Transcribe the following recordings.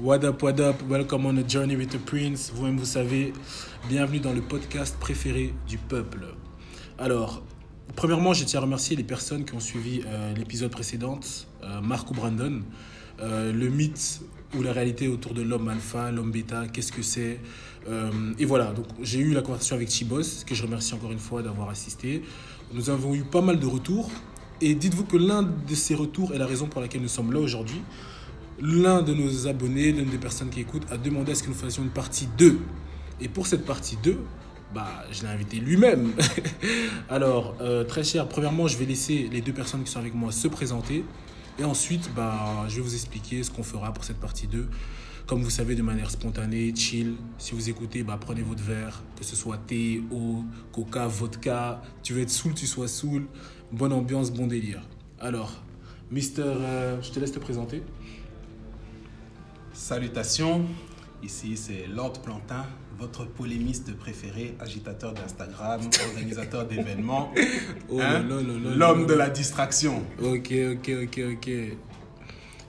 What up, what up, welcome on a journey with the prince. Vous-même, vous savez, bienvenue dans le podcast préféré du peuple. Alors, premièrement, je tiens à remercier les personnes qui ont suivi euh, l'épisode précédent, euh, Marc ou Brandon, euh, le mythe ou la réalité autour de l'homme alpha, l'homme bêta, qu'est-ce que c'est. Euh, et voilà, donc j'ai eu la conversation avec Chibos, que je remercie encore une fois d'avoir assisté. Nous avons eu pas mal de retours. Et dites-vous que l'un de ces retours est la raison pour laquelle nous sommes là aujourd'hui. L'un de nos abonnés, l'une des personnes qui écoutent, a demandé à ce que nous fassions une partie 2. Et pour cette partie 2, bah, je l'ai invité lui-même. Alors, euh, très cher, premièrement, je vais laisser les deux personnes qui sont avec moi se présenter. Et ensuite, bah, je vais vous expliquer ce qu'on fera pour cette partie 2. Comme vous savez, de manière spontanée, chill. Si vous écoutez, bah, prenez votre verre, que ce soit thé, eau, coca, vodka. Tu veux être saoul, tu sois saoul. Bonne ambiance, bon délire. Alors, Mister, euh, je te laisse te présenter. Salutations, ici c'est Lord Plantin, votre polémiste préféré, agitateur d'Instagram, organisateur d'événements, Oh hein, l'homme de la distraction. Ok, ok, ok, ok.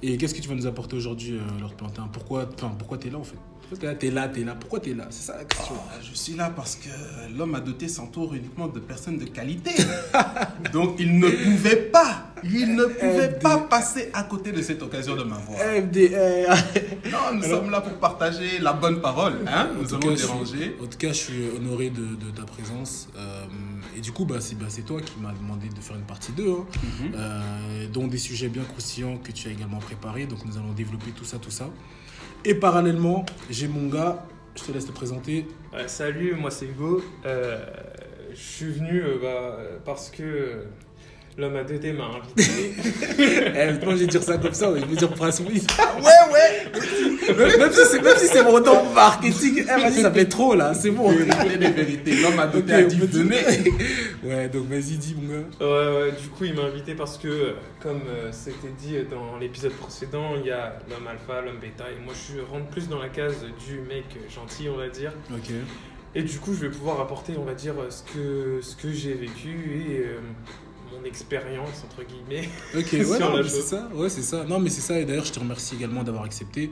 Et qu'est-ce que tu vas nous apporter aujourd'hui, euh, Lord Plantin? Pourquoi, pourquoi t'es là en fait? Pourquoi t'es là, t'es là, t'es là Pourquoi t'es là? C'est ça la question. Ah, je suis là parce que l'homme a doté s'entoure uniquement de personnes de qualité. Donc il ne pouvait pas, il ne pouvait FD. pas passer à côté de cette occasion de m'avoir. FDR Non, nous Alors- sommes là pour partager la bonne parole. Hein nous allons déranger. En tout cas, je suis honoré de, de ta présence. Euh, et du coup, bah, c'est bah, c'est toi qui m'as demandé de faire une partie 2, hein, Mhm. euh, dont des sujets bien croustillants que tu as également préparés. Donc, nous allons développer tout ça, tout ça. Et parallèlement, j'ai mon gars, je te laisse te présenter. Salut, moi c'est Hugo. Euh, je suis venu euh, bah, parce que euh, l'homme à 2D m'a invité. Eh, je vais dire ça comme ça, mais je vais dire Prince Louis. Ouais, ouais. même, même si c'est- même si c'est mon nom marketing, eh, vas-y, ça fait trop là, c'est bon. Vérité des vérités. L'homme à peut dire- venez. Ouais, donc vas-y, dis mon gars. ouais, ouais, du coup, il m'a invité parce que, comme euh, c'était dit dans l'épisode précédent, il y a l'homme alpha, l'homme bêta, et moi je rentre plus dans la case du mec gentil, on va dire. Ok. Et du coup, je vais pouvoir apporter, on va dire, ce que, ce que j'ai vécu et euh, mon expérience, entre guillemets. Ok, Sur ouais, c'est ça. Ouais, c'est ça. Non, mais c'est ça. Et d'ailleurs, je te remercie également d'avoir accepté.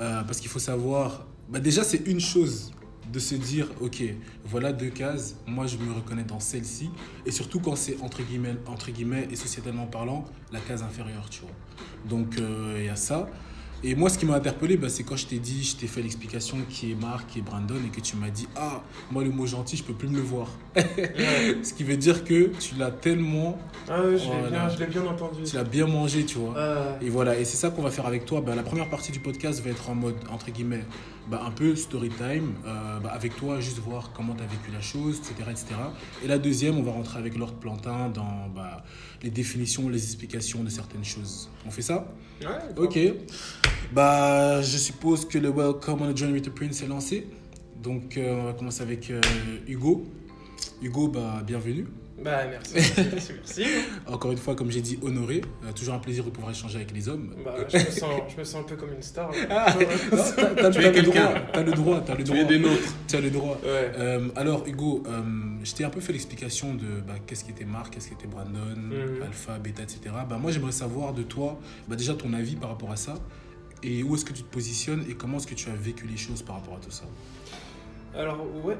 euh, parce qu'il faut savoir. Bah, déjà, c'est une chose de se dire ok, voilà deux cases. Moi, je me reconnais dans celle-ci. Et surtout quand c'est entre guillemets, entre guillemets et sociétalement parlant, la case inférieure, tu vois. Donc, euh, il y a ça. Et moi, ce qui m'a interpellé, bah, c'est quand je t'ai dit, je t'ai fait l'explication qui est Marc, qui est Brandon, et que tu m'as dit, ah, moi, le mot gentil, je peux plus me le voir. Ce qui veut dire que tu l'as tellement, Ah, ouais, je l'ai bien, je l'ai bien entendu. tu l'as bien mangé, tu vois. Ah, Et voilà, et c'est ça qu'on va faire avec toi. Bah, la première partie du podcast va être en mode, entre guillemets, bah, un peu story time, euh, bah, avec toi, juste voir comment tu as vécu la chose, etc., etc. Et la deuxième, on va rentrer avec Lord Plantin dans bah, les définitions, les explications de certaines choses. On fait ça? Ouais, Ok. Bah, je suppose que le Welcome on a Journey with the Prince est lancé. Donc, euh, on va commencer avec euh, Hugo. Hugo, bah, bienvenue. Bah, merci, merci, merci. Encore une fois, comme j'ai dit, honoré. Euh, toujours un plaisir de pouvoir échanger avec les hommes. Bah, je, me sens, je me sens un peu comme une star. Ah, non, t'as- le droit, t'as le droit, t'as le Tu droit. es des nôtres. Tu as le droit. Ouais. Euh, alors Hugo, euh, je t'ai un peu fait l'explication de bah, qu'est-ce qui était Marc, qu'est-ce qui était Brandon, Mhm. Alpha, Beta, etc. Bah, moi j'aimerais savoir de toi bah, déjà ton avis par rapport à ça et où est-ce que tu te positionnes et comment est-ce que tu as vécu les choses par rapport à tout ça? Alors, ouais.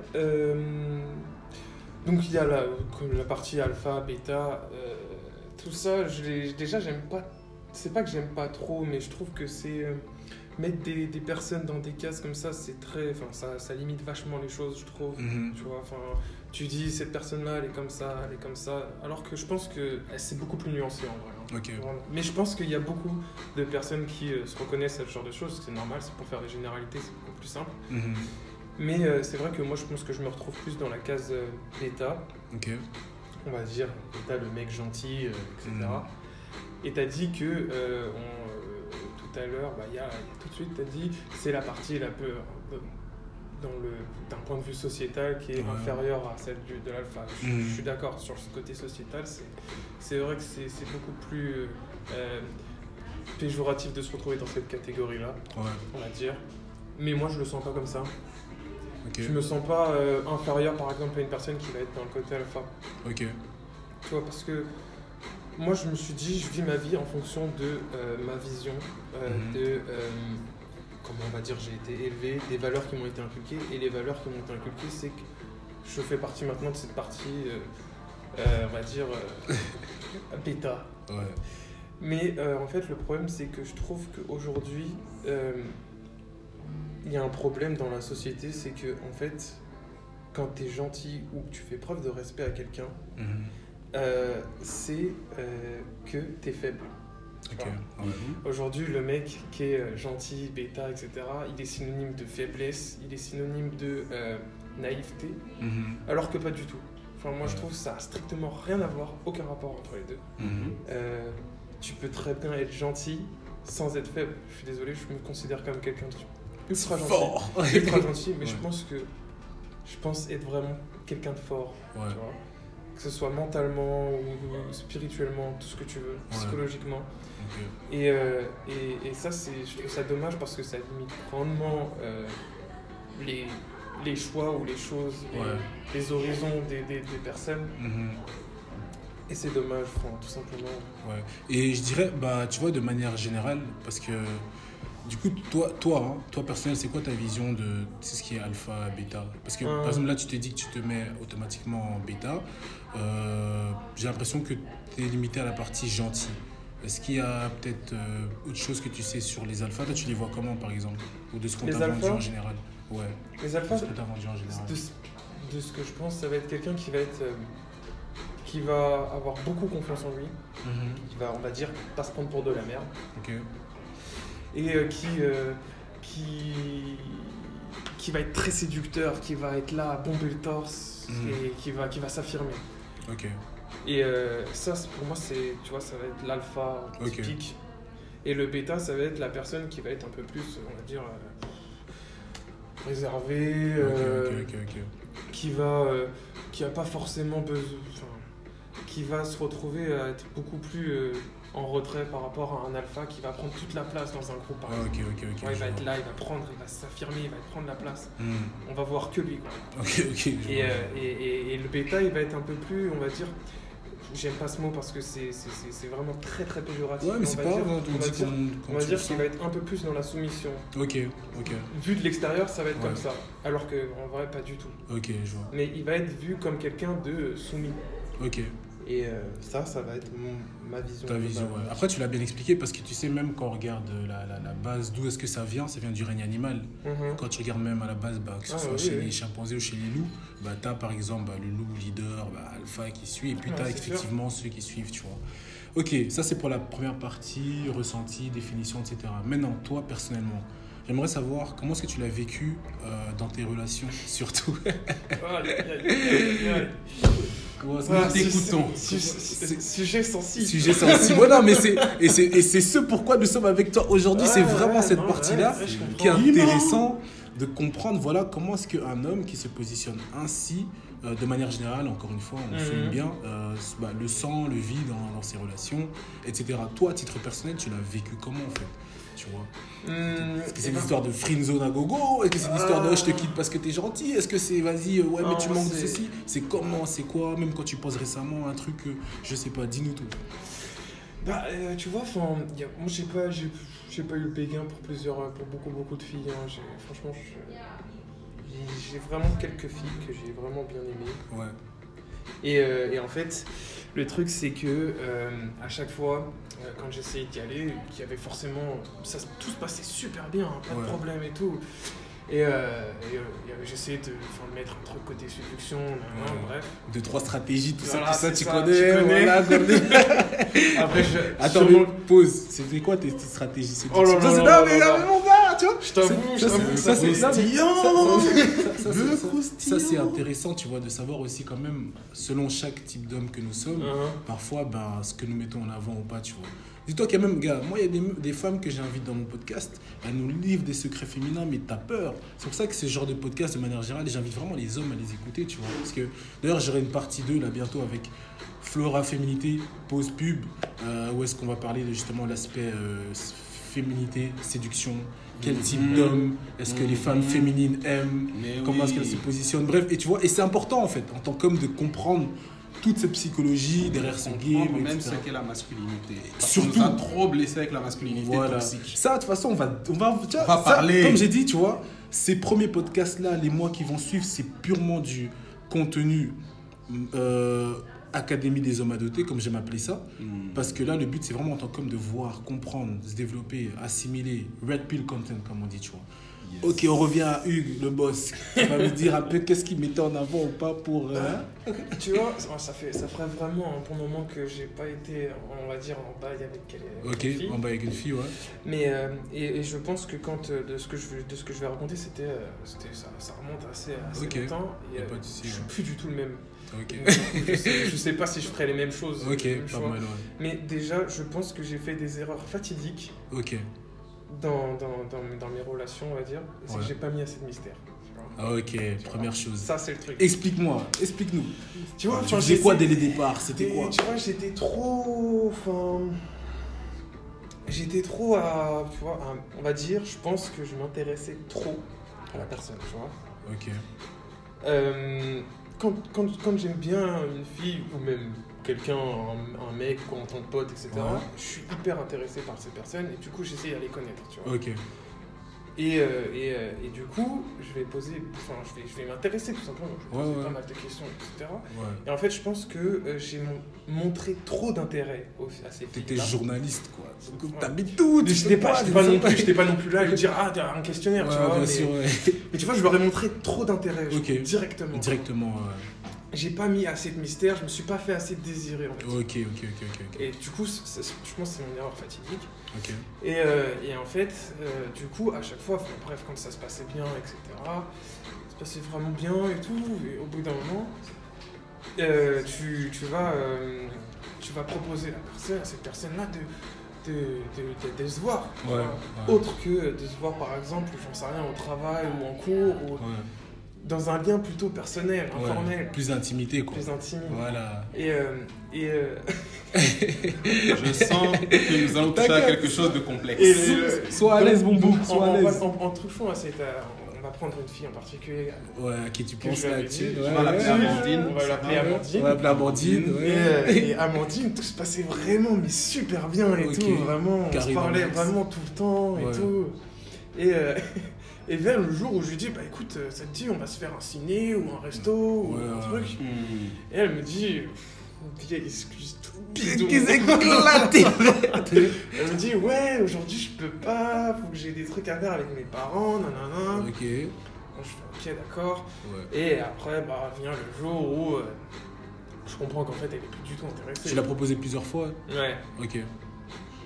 Donc, il y a la, comme la partie alpha, bêta. euh, tout ça, je déjà, j'aime pas. C'est pas que j'aime pas trop, mais je trouve que c'est. euh, mettre des, des personnes dans des cases comme ça, c'est très. Enfin, ça, ça limite vachement les choses, je trouve. Mhm. Tu vois, enfin, tu dis cette personne-là, elle est comme ça, elle est comme ça. Alors que je pense que euh, c'est beaucoup plus nuancé en vrai. hein. Mais je pense qu'il y a beaucoup de personnes qui euh, se reconnaissent à ce genre de choses. C'est normal, c'est pour faire des généralités, c'est beaucoup plus simple. Mhm. Mais euh, c'est vrai que moi, je pense que je me retrouve plus dans la case euh, bêta. Ok. On va dire bêta, le mec gentil, euh, etc. Mhm. Et t'as dit que euh, on, euh, tout à l'heure, bah, il y, a, y a tout de suite, t'as dit c'est la partie la peu euh, dans le d'un point de vue sociétal qui est Ouais. inférieure à celle du- de l'alpha. Je, je suis d'accord sur ce côté sociétal. C'est c'est vrai que c'est c'est beaucoup plus euh, péjoratif de se retrouver dans cette catégorie-là, Ouais. on va dire. Mais moi, je le sens pas comme ça. Ok. Je me sens pas euh, inférieur, par exemple, à une personne qui va être dans le côté alpha. Ok. Tu vois, parce que moi, je me suis dit, je vis ma vie en fonction de euh, ma vision, euh, Mhm. de euh, on va dire, j'ai été élevé, des valeurs qui m'ont été inculquées. Et les valeurs qui m'ont été inculquées, c'est que je fais partie maintenant de cette partie, on va dire, bêta. Ouais. Mais en fait, le problème, c'est que je trouve qu'aujourd'hui, il y a un problème dans la société, c'est que, en fait, quand tu es gentil ou que tu fais preuve de respect à quelqu'un, Mhm. euh, c'est euh, que tu es faible. Ouais. Aujourd'hui, le mec qui est euh, gentil, bêta, etc., il est synonyme de faiblesse, il est synonyme de euh, naïveté, Mhm. alors que pas du tout. Enfin, moi, je trouve que ça a strictement rien à voir, aucun rapport entre les deux. Mhm. Tu peux très bien être gentil sans être faible. Je suis désolé, je me considère comme quelqu'un de ultra gentil. Fort. Ultra gentil, mais je pense que je pense être vraiment quelqu'un de fort. Ouais. Tu vois que ce soit mentalement ou spirituellement, tout ce que tu veux, psychologiquement. Et, euh, et, et ça, c'est, je trouve ça dommage parce que ça limite grandement euh, les, les choix ou les choses, les, horizons des, des, des personnes. Mhm. Et c'est dommage, enfin, tout simplement. Ouais. Et je dirais, bah, tu vois, de manière générale, parce que du coup, toi, toi, hein, toi personnel, c'est quoi ta vision de ce qui est alpha, bêta? Parce que Euh. par exemple, là, tu t'es dit que tu te mets automatiquement en bêta. Euh, J'ai l'impression que tu es limité à la partie gentille. Est-ce qu'il y a peut-être euh, autre chose que tu sais sur les alphas? Toi, tu les vois comment, par exemple? Ou de ce qu'on t'a vendu en général? Ouais, Les de alphas, ce qu'on t'a vendu en général. de, ce- de ce que je pense, ça va être quelqu'un qui va être. euh, qui va avoir beaucoup confiance en lui, Mhm. qui va, on va dire, pas se prendre pour de la merde. Ok. Et euh, qui, euh, qui, qui va être très séducteur, qui va être là à bomber le torse Mhm. et qui va, qui va s'affirmer. Ok. Et euh, ça, pour moi, c'est, tu vois, ça va être l'alpha typique. Et le bêta, ça va être la personne qui va être un peu plus, on va dire, euh, réservée, euh, qui va, qui a pas forcément besoin, qui va se retrouver à être beaucoup plus en retrait par rapport à un alpha qui va prendre toute la place dans un groupe. Par Ah, exemple. Ouais, il va être là, il va prendre, il va s'affirmer, il va prendre la place. Mhm. On va voir que lui. Quoi. Et, euh, et, et- et le bêta, il va être un peu plus, on va dire, j'aime pas ce mot parce que c'est vraiment très très péjoratif. Ouais, mais c'est pas dire- grave, on va dire, on va qu'il va être un peu plus dans la soumission. Ok, ok, Vu de l'extérieur, ça va être Ouais. comme ça. Alors que en vrai, pas du tout. ok, je vois. Mais il va être vu comme quelqu'un de soumis. Ok, Et euh, ça, ça va être mon- ma vision. ta vision, ouais. Après, tu l'as bien expliqué parce que tu sais, même quand on regarde la, la, la base, d'où est-ce que ça vient Ça vient du règne animal. Mhm. Quand tu regardes même à la base, bah, que ce Ah, soit oui, chez oui. les chimpanzés ou chez les loups, bah, tu as par exemple bah, le loup leader, bah, alpha qui suit, et puis Ouais, tu as sûr. effectivement ceux qui suivent, tu vois. Ok, ça c'est pour la première partie, ressenti, définition, etc. Maintenant, toi personnellement, j'aimerais savoir comment est-ce que tu l'as vécu euh, dans tes relations, surtout. Nous t'écoutons su- su- su- Sujet sensible. Sujet sensible. Mais c'est et c'est ce pourquoi nous sommes avec toi aujourd'hui. c'est vraiment ouais, cette partie-là qui est intéressant de comprendre. Voilà comment est-ce qu'un homme qui se positionne ainsi, euh, de manière générale, encore une fois, on Mhm. souligne bien, euh, bah, le sent, le vit dans, dans ses relations, etc. Toi, à titre personnel, tu l'as vécu comment en fait Tu vois? Hum, Est-ce que c'est eh ben, l'histoire de friendzone à gogo? Est-ce que c'est l'histoire de oh, je te quitte parce que t'es gentil? Est-ce que c'est vas-y, euh, ouais, mais tu manques de ceci? C'est comment? C'est quoi? Même quand tu poses récemment un truc, euh, je sais pas, dis-nous tout. Bah, euh, tu vois, enfin, moi j'ai pas, j'ai, pas eu le béguin pour plusieurs, euh, pour beaucoup, beaucoup de filles. hein. Franchement, je- j'ai, vraiment quelques filles que j'ai vraiment bien aimées. Ouais. Et, euh, et en fait, le truc c'est que euh, à chaque fois, euh, quand j'essayais d'y aller, qu'il y avait forcément, ça, tout se passait super bien, hein, pas Ouais. de problème et tout. Et, euh, et, euh, euh, j'essayais de, de mettre un truc côté séduction, Ouais. bref. Deux, trois stratégies, tout Voilà, ça, tout ça, tu ça, connais. tu connais. voilà, connais. Après, je, Attends, pause. C'était quoi tes, stratégies C'est Oh là là non, mais là mon gars, tu vois Je t'avoue, je t'avoue, ça, c'est- ça, c'est intéressant, tu vois, de savoir aussi quand même, selon chaque type d'homme que nous sommes, Hein. parfois, ben, ce que nous mettons en avant ou pas, tu vois. Dis-toi qu'il y a même, gars, moi, il y a des, des femmes que j'invite dans mon podcast, elles nous livrent des secrets féminins, mais t'as peur. C'est pour ça que ce genre de podcast, de manière générale, j'invite vraiment les hommes à les écouter, tu vois. Parce que, d'ailleurs, j'aurai une partie 2, là, bientôt, avec Flora Féminité, pause pub, euh, où est-ce qu'on va parler de justement l'aspect euh, féminité, séduction, quel type Mhm. d'homme, est-ce que les Mhm. femmes féminines aiment, Mais comment est-ce qu'elles se positionnent, bref, et tu vois, et c'est important en fait, en tant qu'homme, de comprendre toute cette psychologie derrière ce game, même ce qu'est la masculinité. Parce Surtout- nous a trop blessé avec la masculinité Voilà. toxique. Ça, de toute façon, on va, on va, tu vois, On va ça, parler. Comme j'ai dit, tu vois, ces premiers podcasts-là, les mois qui vont suivre, c'est purement du contenu euh, Académie des hommes adoptés, comme j'aime appeler ça. Hmm. Parce que là, le but, c'est vraiment en tant qu'homme de voir, comprendre, se développer, assimiler, red pill content, comme on dit, tu vois. Ok, on revient à Hugues, le boss, qui va me dire un peu qu'est-ce qu'il mettait en avant ou pas pour. euh, Tu vois, ça- fait, ça ferait vraiment un bon moment que j'ai pas été, on va dire, en bail avec quelle Ok, quelle fille. en bas avec une fille, ouais. Mais euh, et, et je pense que quand euh, de ce que je vais- de ce que je vais raconter, c'était c'était ça, ça remonte assez, assez Ok. longtemps. Et, pas de je suis ouais. plus du tout le même. Ok, Donc, du coup, je, sais, je sais pas si je ferai les mêmes choses. ok, pas mal, ouais. Mais déjà, je pense que j'ai fait des erreurs fatidiques Ok. Dans, dans, dans, dans mes relations, on va dire. C'est Ouais. que j'ai pas mis assez de mystère. tu vois. Ah, Ok, première chose. Ça, c'est le truc. Explique-moi, explique-nous. tu vois, Tu faisais j'étais- quoi dès le départ? C'était quoi? Tu vois, j'étais trop. Enfin. J'étais trop à. Tu vois, à- on va dire, je pense que je m'intéressais trop à la personne, tu vois. Ok. Euh, quand quand, quand j'aime bien une fille ou même quelqu'un, un, un mec quoi, en tant que pote, etc., Ouais. je suis hyper intéressé par ces personnes et du coup j'essaie à les connaître, tu vois. Ok. Et, euh, et, euh, et du coup, je vais poser, enfin je vais, je vais m'intéresser tout simplement, je vais Ouais, poser ouais. pas mal de questions, etc. Ouais. Et en fait, je pense que euh, j'ai mon- montré trop d'intérêt à ces T'étais filles. journaliste, quoi. Donc. T'habites tout. J'étais pas, pas, sais non plus, j'étais pas non plus là à lui dire ah t'as un questionnaire, tu vois. bien mais, sûr, ouais. mais tu vois, je leur ai montré trop d'intérêt directement. Directement. J'ai pas mis assez de mystère, je me suis pas fait assez désirer en fait. Ok, ok, ok, ok. Et du coup, je pense que c'est une erreur fatidique. Ok. Et, euh, et en fait, euh, du coup, à chaque fois, enfin, bref, quand ça se passait bien, etc., ça se passait vraiment bien et tout, et au bout d'un moment, euh, tu, tu, vas, tu vas proposer à, la personne, à cette personne-là de, de, de, de- de se voir. ouais. Autre que de se voir, par exemple, j'en sais rien, au travail ou en cours, ou Ouais. Dans un lien plutôt personnel, Ouais. informel, Plus d'intimité, quoi. plus intime. Voilà. Et, euh, et, euh, Je sens que nous allons toucher à quelque chose de complexe. Et le- Sois à l'aise, donc, bouc, en- sois à en- l'aise. En, en cette. euh, on va prendre une fille en particulier. Ouais, à qui tu penses là-dessus ouais, on va l'appeler. Amandine. On va l'appeler. Amandine. On va l'appeler Amandine, Et, ouais. euh, et Amandine, tout se passait vraiment, mais super bien et tout. Vraiment, on se parlait vraiment tout le temps et Ouais. tout. Et, euh, et vers le jour où je lui dis, bah écoute, ça te dit, on va se faire un ciné ou un resto ou Ouais, un truc. Et elle me dit, vieille excuse toute bidon. Qu'est-ce éclaté Elle me dit, ouais, aujourd'hui je peux pas, faut que j'ai des trucs à faire avec mes parents, nanana. Ok. Bon, je fais ok, d'accord. Ouais. Et après, bah, vient le jour où euh, je comprends qu'en fait, elle est plus du tout intéressée. Tu l'as proposé plusieurs fois Ouais. Ok.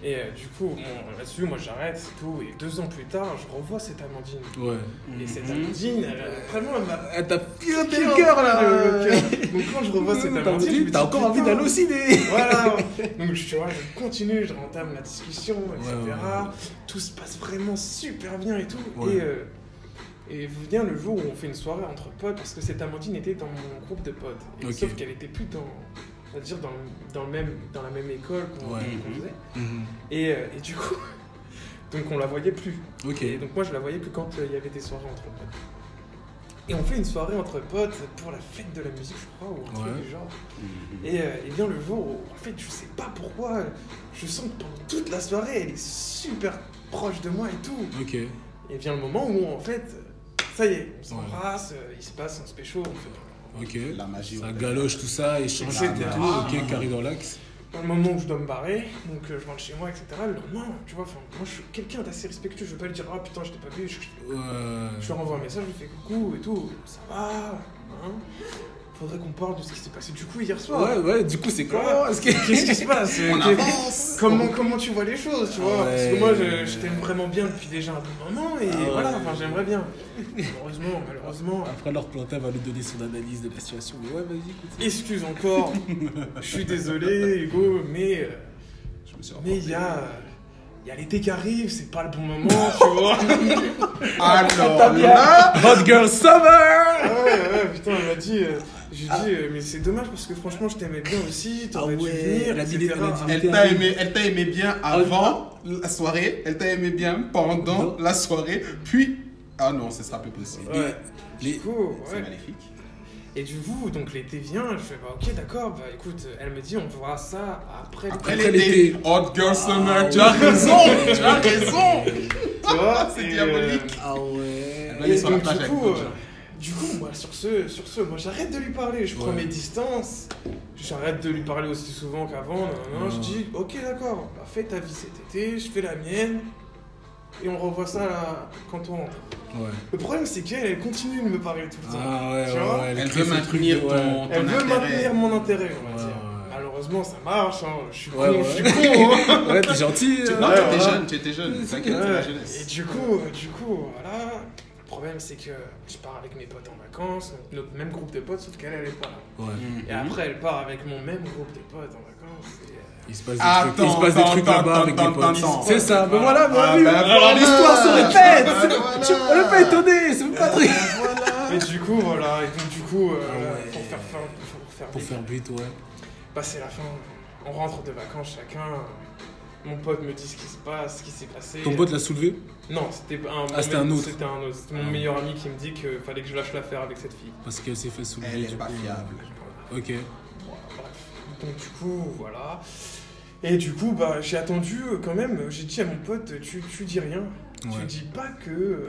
Et euh, du coup, bon, là-dessus, moi j'arrête, c'est tout. Et deux ans plus tard, je revois cette Amandine. Ouais. Et cette Mhm. Amandine, elle, a- vraiment, elle m'a. Elle t'a piqué le cœur là le cœur. Donc quand je revois cette Amandine, t'as encore envie putain. d'aller au ciné Voilà. Donc je, tu vois, je continue, je rentame la discussion, etc. Ouais, ouais, ouais. Tout se passe vraiment super bien et tout. Ouais. Et, euh, et vient le jour où on fait une soirée entre potes, parce que cette Amandine était dans mon groupe de potes. Et. Sauf qu'elle était plus dans, on va dire, dans, dans, le même, dans la même école qu'on Ouais. qu'on faisait. Mhm. Et, euh, et du coup, donc on la voyait plus. Et donc moi je la voyais que quand euh, il y avait des soirées entre potes. Et on fait une soirée entre potes pour la fête de la musique, je crois, ou un truc Ouais. du genre. Mhm. Et, euh, et vient le jour où, en fait, je sais pas pourquoi, je sens que pendant toute la soirée, elle est super proche de moi et tout. Ok. Et vient le moment où, en fait, ça y est, on s'embrasse, euh, il se passe un spécial, on fait. Ok. La magie. Ça galoche tout ça, échange Etc. et tout. Ok, carré dans l'axe. Dans le moment où je dois me barrer, donc euh, je rentre chez moi, etc. Le lendemain, tu vois, moi je suis quelqu'un d'assez respectueux, je veux pas lui dire, ah putain, je t'ai pas vu, je, Ouais. je lui renvoie un message, je lui fais coucou et tout, ça va, hein Faudrait qu'on parle de ce qui s'est passé du coup hier soir. Ouais, ouais, du coup, c'est Quoi. Qu'est-ce qui se passe On T'es- avance. comment, comment tu vois les choses, tu vois Parce que moi, je, je t'aime vraiment bien depuis déjà un bon moment et Ah ouais. voilà, enfin, j'aimerais bien. Malheureusement, malheureusement. Après, leur plantain va lui donner son analyse de la situation. Mais ouais, vas-y, écoute. Excuse encore, je suis désolé, Hugo, mais euh, Je me suis mais il y a, il y a l'été qui arrive, c'est pas le bon moment, tu vois. Alors là, Hot Girl Summer Ah ouais, ouais, putain, elle m'a dit, euh, j'ai dit, euh, mais c'est dommage parce que franchement, je t'aimais bien aussi, t'aurais Ah dû venir, la etc. vidéo, elle a dit- elle t'a aimé, elle t'a aimé bien Ah, avant la soirée, elle t'a aimé bien pendant Non. la soirée, puis ah non, ce sera plus possible. Ouais. Les- Du coup, C'est ouais. maléfique. Et du coup, donc l'été vient, je fais bah ok d'accord, bah écoute, elle me dit on verra ça après, Après l'été. Hot Girl Summer, Ah, tu as raison, tu as raison. Tu vois C'est et, diabolique. Ah ouais. Elle va aller sur la donc, plage du avec coup, euh. Du coup, moi, sur ce, sur ce, moi, j'arrête de lui parler. Je prends Ouais. mes distances. J'arrête de lui parler aussi souvent qu'avant. Non, non, Ouais. Je dis, ok, d'accord, bah, fais ta vie cet été, je fais la mienne. Et on revoit ça là, quand on rentre. Ouais. Le problème, c'est qu'elle, elle continue de me parler tout le temps. Ah ouais, Tu ouais, vois ouais. Elle veut maintenir ouais. ton, Elle ton veut intérêt. maintenir mon intérêt, on va Ouais, dire. ouais. Malheureusement, ça marche. hein. Je suis Ouais, con, ouais. je suis con. hein. Ouais, t'es gentil. Tu- euh. Non, Ouais, tu étais voilà. jeune, tu étais jeune, t'inquiète, c'est la Ouais. jeunesse. Et du coup, du coup, voilà. Le problème, c'est que je pars avec mes potes en vacances, donc notre même groupe de potes, sauf qu'elle, elle est pas là. Ouais. Et après, elle part avec mon même groupe de potes en vacances. et, euh, Il se passe des Attends, trucs, il se passe des attends, trucs là-bas attends, avec des potes. C'est ça, ben voilà, ben Ah, oui. ben Alors voilà. l'histoire se répète. Ben c'est- voilà. Tu on n'est pas étonné, c'est pas très. Voilà. Et du coup, voilà. Et donc, du coup, euh, Ah ouais. pour faire fin, pour faire, Pour vite, faire but, ouais. bah, c'est la fin. On rentre de vacances chacun. Mon pote me dit ce qui se passe, ce qui s'est passé. Ton pote l'a soulevé Non, c'était un, Ah, c'était un autre. C'était un autre. C'était mon Ah. meilleur ami qui me dit qu'il fallait que je lâche l'affaire avec cette fille. parce qu'elle s'est fait soulever. Elle est pas coup. fiable. Ok. Voilà, bref. Donc du coup, voilà. Et du coup, bah, j'ai attendu euh, quand même. J'ai dit à mon pote, tu, tu dis rien. Tu Ouais. dis pas que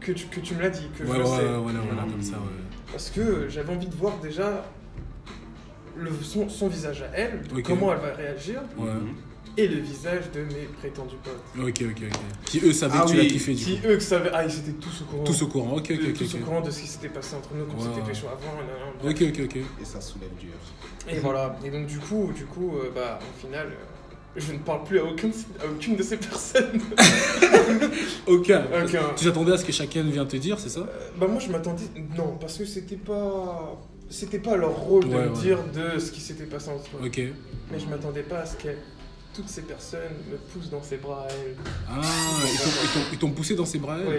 que tu, que tu me l'as dit, que Ouais, je ouais, le sais. ouais, voilà, voilà, comme ça, ouais. Parce que j'avais envie de voir déjà le, son, son visage à elle, comment elle va réagir, Ouais. Et le visage de mes prétendus potes. Ok, ok, ok. Qui eux savaient Ah que tu oui, l'as kiffé, du Qui coup. eux savaient, ah ils étaient tous au courant. Tous au courant. Ok, ok, ok. tous au courant de ce qui s'était passé entre nous, qu'on Ouais, s'était ouais. pécho avant. Ok, ok, ok. Et ça soulève dur. Et voilà. Et donc du coup, du coup, euh, bah au final, euh, je ne parle plus à aucune, à aucune de ces personnes. Aucun. Aucun. Tu t'attendais à ce que chacun vienne te dire, c'est ça? Euh, bah moi je m'attendais, non, parce que c'était pas, c'était pas leur rôle de Ouais, me ouais. dire de ce qui s'était passé entre eux. Ok. Mais je m'attendais pas à ce que toutes ces personnes me poussent dans ses bras à elles. Ah, ils t'ont- ils t'ont- ils t'ont poussé dans ses bras elle Oui.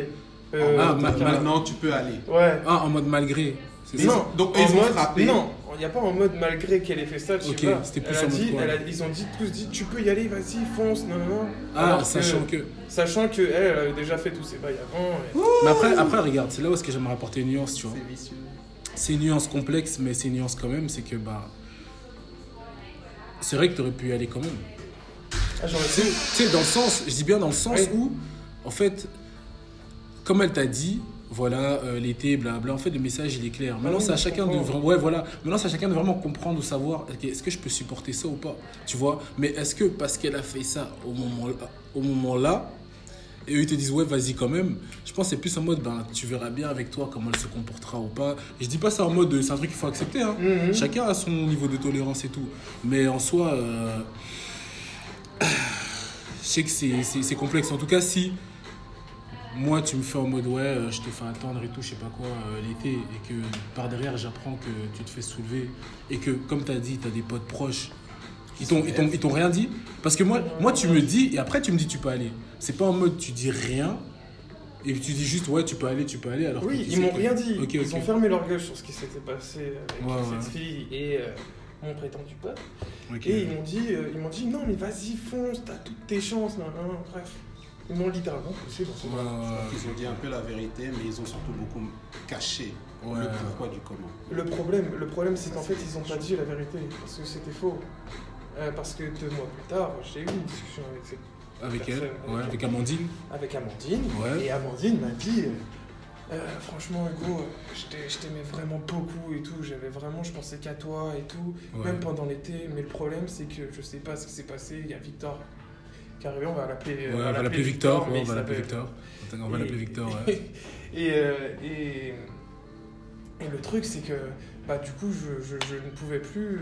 Euh, Ah, ma- euh, Maintenant, tu peux aller. Ouais. Ah, en mode malgré. C'est Ils ça Non, donc, en ils ont mode- frappé. Non, il n'y a pas en mode malgré qu'elle ait fait ça, tu Ok, vois. c'était plus Elle a dit, elle a- Ils ont dit, tous dit, tu peux y aller, vas-y, fonce, non, non, non. Ah, Alors que- sachant que. Sachant qu'elle, elle avait déjà fait tous ses bails avant. et- Mais après, après, regarde, c'est là où est-ce que j'aimerais apporter une nuance, tu vois. C'est vicieux. C'est une nuance complexe, mais c'est une nuance quand même, c'est que bah. C'est vrai que t'aurais pu y aller quand même. Ah, Tu sais- dans le sens, je dis bien dans le sens Oui. où, en fait, comme elle t'a dit, voilà, euh, l'été, blabla, en fait, le message, il est clair. Maintenant, oui, c'est à chacun de vraiment, ouais, voilà. Maintenant, c'est à chacun de vraiment comprendre ou savoir, est-ce que je peux supporter ça ou pas, tu vois. Mais est-ce que parce qu'elle a fait ça au moment, au moment là, et eux ils te disent ouais vas-y quand même je pense que c'est plus en mode ben tu verras bien avec toi comment elle se comportera ou pas et je dis pas ça en mode c'est un truc qu'il faut accepter hein. Mhm. Chacun a son niveau de tolérance et tout. Mais en soi, euh, je sais que c'est- complexe. En tout cas, si moi, tu me fais en mode ouais, euh, je te fais attendre et tout, je sais pas quoi, euh, l'été, et que par derrière, j'apprends que tu te fais soulever, et que, comme tu as dit, tu as des potes proches, ils t'ont- rien dit. Parce que moi, moi, tu me dis, et après, tu me dis, tu peux aller. C'est pas en mode tu dis rien. Et tu dis juste, ouais, tu peux aller, tu peux aller. Alors Oui, ils m'ont rien dit. Ils ont fermé leur gueule sur ce qui s'était passé avec Ouais, cette ouais. fille et euh, mon prétendu pote. Ok. Et ils m'ont dit, euh, ils m'ont dit non mais vas-y fonce, t'as toutes tes chances, non, non, bref. Ils m'ont littéralement poussé dans ce Ouais, ouais, Ils ont dit un peu la vérité, mais ils ont surtout beaucoup caché Ouais. le pourquoi du comment. Le problème, le problème c'est qu'en fait ils ont pas dit la vérité parce que c'était faux. Euh, parce que deux mois plus tard, j'ai eu une discussion avec, cette- Avec elle, ouais, avec Amandine. avec Amandine Ouais. et Amandine m'a dit euh, franchement Hugo, euh, je t'ai- je t'aimais vraiment beaucoup et tout, j'avais vraiment, je pensais qu'à toi et tout, Ouais. même pendant l'été. Mais le problème c'est que je sais pas ce qui s'est passé. Il y a Victor qui est arrivé, on va l'appeler. Ouais, on va l'appeler Victor. ouais, on va l'appeler Victor. On va Et- l'appeler Victor, ouais. et, euh, et, et le truc, c'est que bah, du coup, je, je, je ne pouvais plus.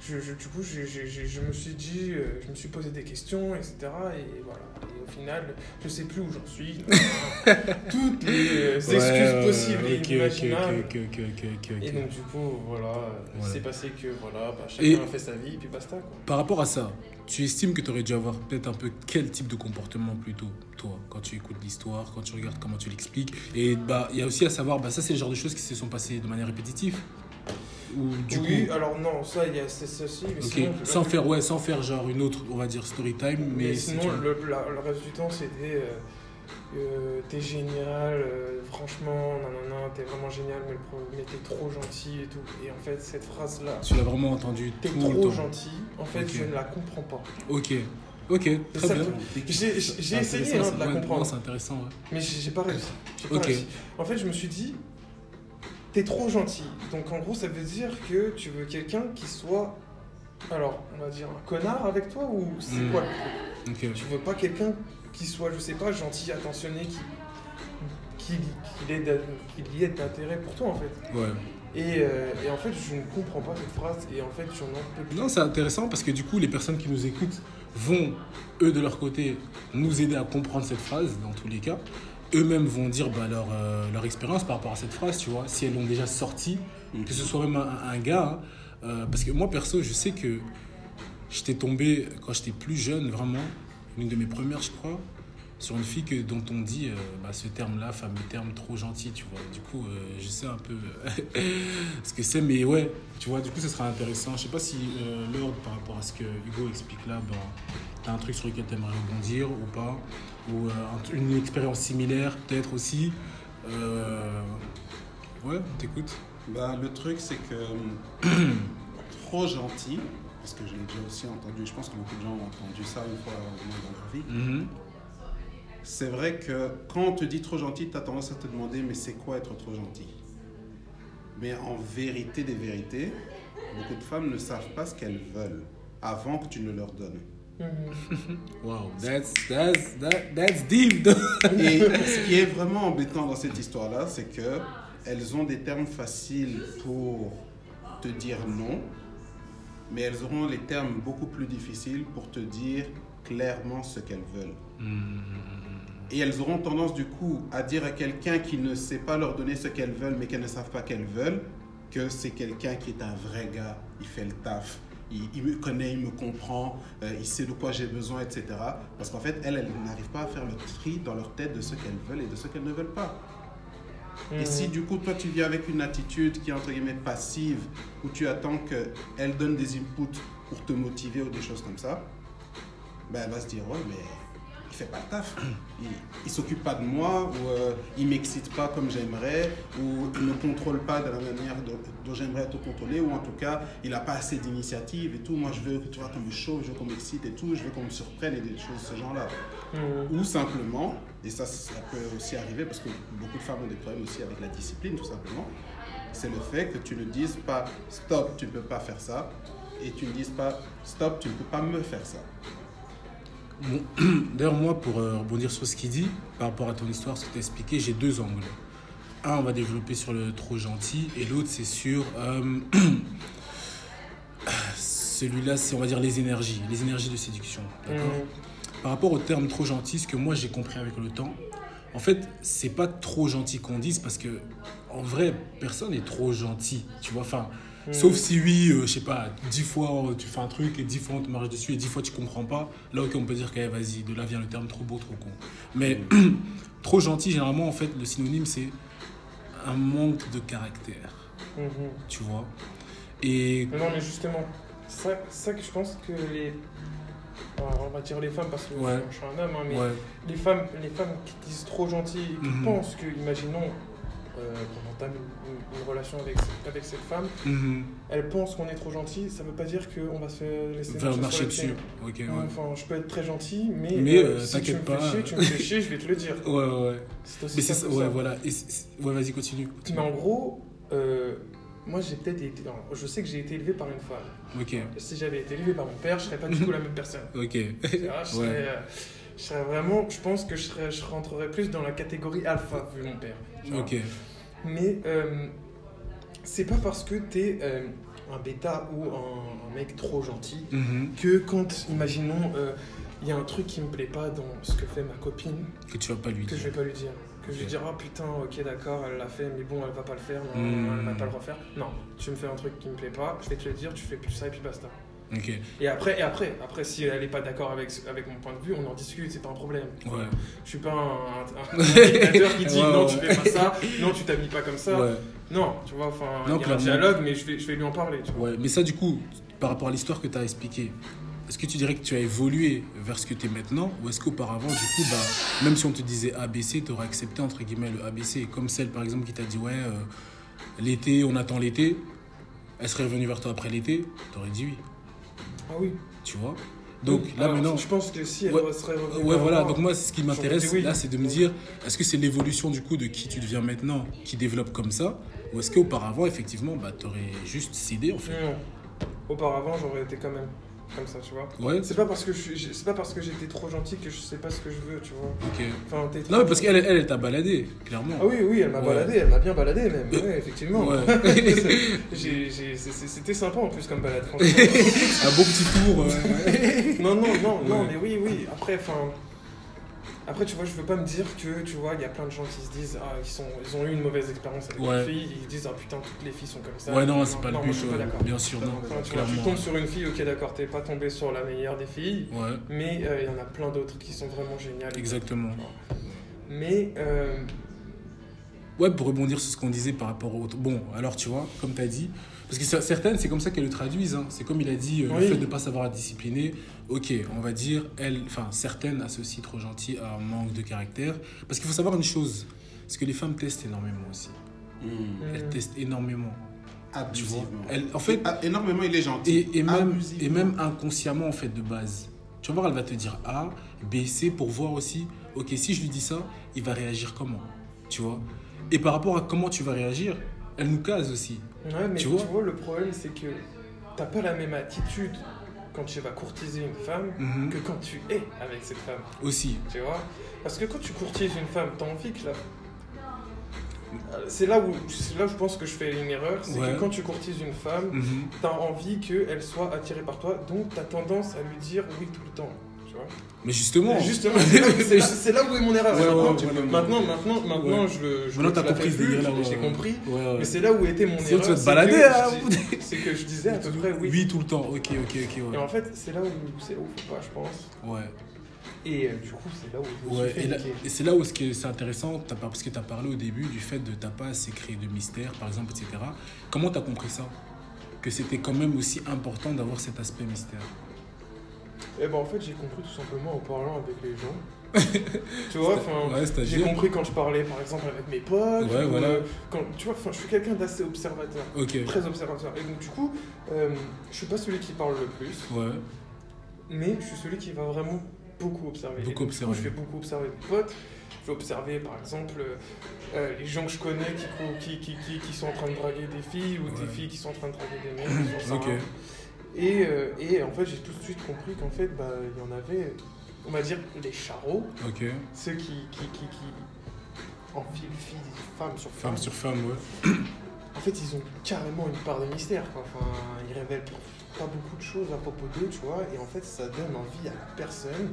Je, je- du coup, j'ai- je me suis dit, je me suis posé des questions, etc. Et voilà. Au final, je sais plus où j'en suis. Toutes les euh, excuses possibles et ok. Et donc, du coup, voilà, il Ouais. s'est passé que voilà, bah, chacun fait sa vie, et puis basta. Quoi. Par rapport à ça, tu estimes que tu aurais dû avoir peut-être un peu quel type de comportement plutôt, toi, quand tu écoutes l'histoire, quand tu regardes comment tu l'expliques? Et bah, il y a aussi à savoir, bah, ça c'est le genre de choses qui se sont passées de manière répétitive Ou du oui, coup, alors non, ça, il y a aussi. Mais sinon, sans faire, ouais, sans faire genre une autre, on va dire story time, mais, Mais si sinon, le, la- le reste du temps, c'était. euh, euh, t'es génial, euh, franchement, nanana, t'es vraiment génial, mais, mais t'es trop gentil et tout. Et en fait, cette phrase-là, Tu l'as vraiment entendu t'es tout le trop temps. gentil, en fait, je ne la comprends pas. Ok, ok, C'est très ça bien. J'ai essayé hein, de la comprendre. C'est intéressant, ouais. Mais j'ai pas réussi. En fait, je me suis dit, t'es trop gentil. Donc en gros, ça veut dire que tu veux quelqu'un qui soit, alors, on va dire un connard avec toi ou c'est Hmm. quoi le truc? Tu veux pas quelqu'un qui soit, je sais pas, gentil, attentionné, qui qu'il y ait d'intérêt pour toi en fait. Ouais. Et, euh, et en fait, je ne comprends pas cette phrase et en fait, j'en en peux plus. Non, c'est intéressant parce que du coup, les personnes qui nous écoutent vont, eux, de leur côté, nous aider à comprendre cette phrase, dans tous les cas. Eux-mêmes vont dire bah, leur, euh, leur expérience par rapport à cette phrase, tu vois, si elles l'ont déjà sortie, que ce soit même un, un gars. hein. Euh, parce que moi, perso, je sais que j'étais tombé, quand j'étais plus jeune, vraiment, une de mes premières, je crois, sur une fille que, dont on dit euh, bah, ce terme-là, fameux terme trop gentil, tu vois. Du coup, je sais un peu ce que c'est, mais ouais, tu vois, du coup, ce sera intéressant. Je sais pas si l'ordre par rapport à ce que Hugo explique là, ben, t'as un truc sur lequel t'aimerais rebondir ou pas, ou euh, un- une expérience similaire peut-être aussi. Euh, Ouais, on t'écoute. Bah, le truc, c'est que trop gentil, parce que je l'ai déjà aussi entendu, je pense que beaucoup de gens ont entendu ça une fois au moins dans leur vie. Mhm. C'est vrai que quand on te dit trop gentil, tu as tendance à te demander mais c'est quoi être trop gentil? Mais en vérité des vérités, beaucoup de femmes ne savent pas ce qu'elles veulent avant que tu ne leur donnes. Mhm. Wow, that's, that's, that, that's deep. Et ce qui est vraiment embêtant dans cette histoire-là, c'est que elles ont des termes faciles pour te dire non, mais elles auront les termes beaucoup plus difficiles pour te dire clairement ce qu'elles veulent. Mhm. Et elles auront tendance du coup à dire à quelqu'un qui ne sait pas leur donner ce qu'elles veulent, mais qu'elles ne savent pas qu'elles veulent, que c'est quelqu'un qui est un vrai gars, il fait le taf, il, il me connaît, il me comprend, euh, il sait de quoi j'ai besoin, etc. Parce qu'en fait, elles, elles n'arrivent pas à faire le tri dans leur tête de ce qu'elles veulent et de ce qu'elles ne veulent pas. Et si du coup, toi, tu viens avec une attitude qui est entre guillemets passive, où tu attends qu'elle donne des inputs pour te motiver ou des choses comme ça, ben elle va se dire Ouais, mais il fait pas le taf. Il, il s'occupe pas de moi, ou euh, il m'excite pas comme j'aimerais, ou il ne contrôle pas de la manière dont, j'aimerais être contrôlé, ou en tout cas, il n'a pas assez d'initiative et tout. Moi, je veux que tu vois qu'on me chauffe, je veux qu'on m'excite et tout, je veux qu'on me surprenne et des choses de ce genre-là. Mhm. Ou simplement, et ça, ça peut aussi arriver parce que beaucoup de femmes ont des problèmes aussi avec la discipline, tout simplement, c'est le fait que tu ne dises pas stop, tu ne peux pas faire ça, et tu ne dises pas stop, tu ne peux pas me faire ça. Bon, D'ailleurs, moi, pour euh, rebondir sur ce qu'il dit, par rapport à ton histoire, ce que tu as expliqué, j'ai deux angles. Un, on va développer sur le trop gentil, et l'autre, c'est sur. euh, Celui-là, c'est, on va dire, les énergies, les énergies de séduction. D'accord? Mhm. Par rapport au terme trop gentil, ce que moi j'ai compris avec le temps, en fait, c'est pas trop gentil qu'on dise parce que, en vrai, personne n'est trop gentil, tu vois. Enfin, Mhm. sauf si oui, euh, je sais pas, dix fois euh, tu fais un truc et dix fois on te marche dessus et dix fois tu comprends pas. Là, ok, on peut dire que eh, vas-y, de là vient le terme trop beau, trop con. Mais trop gentil, généralement, en fait, le synonyme c'est un manque de caractère, Mhm. tu vois? Et Non, mais justement, ça, ça que je pense que les. Alors, on va dire les femmes parce que Ouais. je suis un homme, hein, mais ouais, les, femmes, les femmes qui disent trop gentilles et qui Mhm. pensent que, imaginons, qu'on entame une, une- relation avec, avec cette femme, mhm. elles pensent qu'on est trop gentil, ça veut pas dire qu'on va se laisser Faire marcher dessus. ouais. Enfin, je peux être très gentil, mais, Mais, euh, euh, si tu me t'inquiète fais pas, chier, euh. tu me fais chier, je vais te le dire. Ouais, ouais, ouais. C'est aussi Mais c'est ça, ouais, voilà. Et c'est- ouais, vas-y, continue. continue. Mais en gros, euh, moi j'ai peut-être été. non, je sais que j'ai été élevé par une femme. Ok, Si j'avais été élevé par mon père, je serais pas du tout la même personne. ok. Je, serais, Ouais. euh, je serais vraiment. Je pense que je, serais, je rentrerais plus dans la catégorie alpha vu mon père. Ok. Mais euh, c'est pas parce que t'es euh, un bêta ou un, un mec trop gentil Mhm. que quand, imaginons, euh, il y a un truc qui me plaît pas dans ce que fait ma copine, Que tu vas pas lui que je dire. vais pas lui dire. Que je vais dire, oh putain, ok, d'accord, elle l'a fait, mais bon, elle va pas le faire, non, Hmm. elle va pas le refaire. Non, tu me fais un truc qui me plaît pas, je vais te le dire, tu fais plus ça et puis basta. Et après, et après, après si elle est pas d'accord avec, avec mon point de vue, on en discute, c'est pas un problème. Ouais. Je suis pas un, un- un dictateur qui dit Ouais, non, ouais. tu fais pas ça, non, tu t'habilles pas comme ça. Non, tu vois, enfin, il y a un dialogue, mais je vais, je vais lui en parler, tu vois. Mais ça, du coup, par rapport à l'histoire que tu as expliquée, est-ce que tu dirais que tu as évolué vers ce que tu es maintenant Ou est-ce qu'auparavant, du coup, bah, même si on te disait ABC, tu aurais accepté entre guillemets le ABC Comme celle par exemple qui t'a dit Ouais, euh, l'été, on attend l'été. Elle serait revenue vers toi après l'été, tu aurais dit oui. Ah oui. Tu vois? Donc là Alors, maintenant. Je pense que si elle Ouais. serait revenue. Ouais, voilà. Donc moi, ce qui m'intéresse oui. là, c'est de me dire, est-ce que c'est l'évolution du coup de qui tu deviens maintenant qui développe comme ça, ou est-ce qu'auparavant, effectivement, bah, t'aurais juste cédé en fait? Auparavant, j'aurais été quand même comme ça, tu vois. Ouais. C'est pas parce que je c'est pas parce que j'étais trop gentil que je sais pas ce que je veux, tu vois. Ok. Enfin, Non, mais parce qu'elle, elle, elle t'a baladé, clairement. Ah oui, oui, elle m'a Ouais. baladé, elle m'a bien baladé même. Ouais, effectivement. ouais. C'était sympa en plus comme balade, franchement. Un beau petit tour. euh, non, non, non, non, mais oui, oui. Après, enfin. Après, tu vois, je veux pas me dire que, tu vois, il y a plein de gens qui se disent, ah, ils, sont, ils ont eu une mauvaise expérience avec Ouais. les filles, ils disent, ah putain, toutes les filles sont comme ça. Ouais, non, c'est pas le moi, but, je pas d'accord. bien sûr, non, Enfin, tu, vois, tu tombes sur une fille, ok, d'accord, t'es pas tombé sur la meilleure des filles, Ouais, mais euh, il y en a plein d'autres qui sont vraiment géniales. exactement. Mais, euh, Ouais, pour rebondir sur ce qu'on disait par rapport au. Bon, alors tu vois, comme tu as dit, parce que cer- certaines, c'est comme ça qu'elles le traduisent. hein. C'est comme il a dit, euh, Oui. le fait de ne pas savoir être discipliné. Ok, on va dire, elles, enfin, certaines associent trop gentil à un manque de caractère. Parce qu'il faut savoir une chose, c'est que les femmes testent énormément aussi. Hmm. Elles testent énormément. Tu vois. Abusivement. Elles, en fait, Ah, énormément, il est gentil. et, et, même, et même inconsciemment, en fait, de base. Tu vas voir, elle va te dire A, B, C pour voir aussi, ok, si je lui dis ça, il va réagir comment Tu vois Et par rapport à comment tu vas réagir, elle nous case aussi. Ouais, mais Tu tu vois le problème, c'est que t'as pas la même attitude quand tu vas courtiser une femme Mhm. que quand tu es avec cette femme. Aussi. Tu vois? Parce que quand tu courtises une femme, t'as envie que la. Euh, C'est là, où, c'est là où je pense que je fais une erreur, c'est Ouais. que quand tu courtises une femme, Mhm. t'as envie qu'elle soit attirée par toi, donc t'as tendance à lui dire oui tout le temps. Vois Mais justement. Justement, c'est là, où est mon erreur. Ouais, maintenant, ouais, ouais, maintenant, maintenant, je. Je Maintenant, je compris plus, j'ai- compris. Mais c'est là où était mon erreur. tu vas te balader, hein. C'est que je disais à peu près oui. Oui, tout le temps. Ok, ok, ok. Et en fait, c'est là où c'est là où faut pas, je pense. Ouais. Et euh, du coup, c'est là où Ouais, et, et c'est là où ce qui est- c'est intéressant, parce que tu as parlé au début du fait de t'as pas assez créé de mystère, par exemple, etc. Comment tu as compris ça? Que c'était quand même aussi important d'avoir cet aspect mystère? Eh ben en fait, j'ai compris tout simplement en parlant avec les gens. tu vois, enfin, Ouais, j'ai compris quand je parlais par exemple avec mes potes. Ouais, ou, voilà. euh, quand, tu vois, je suis quelqu'un d'assez observateur. Ok. Très observateur. Et donc, du coup, euh, je suis pas celui qui parle le plus, Ouais. mais je suis celui qui va vraiment beaucoup observer. Beaucoup Et donc, coup, observer. je vais beaucoup observer mes potes. Je vais observer par exemple euh, euh, les gens que je connais qui, qui, qui, qui, qui sont en train de draguer des filles ou des filles qui sont en train de draguer des mecs. Ok. Et, euh, et en fait, j'ai tout de suite compris qu'en fait, bah, il y en avait, on va dire, les charros, ceux qui, qui, qui, qui enfilent filles, femmes sur femmes. Femme sur femme, ouais. En fait, ils ont carrément une part de mystère. Quoi. Enfin, ils révèlent pas beaucoup de choses à propos d'eux, tu vois. Et en fait, ça donne envie à la personne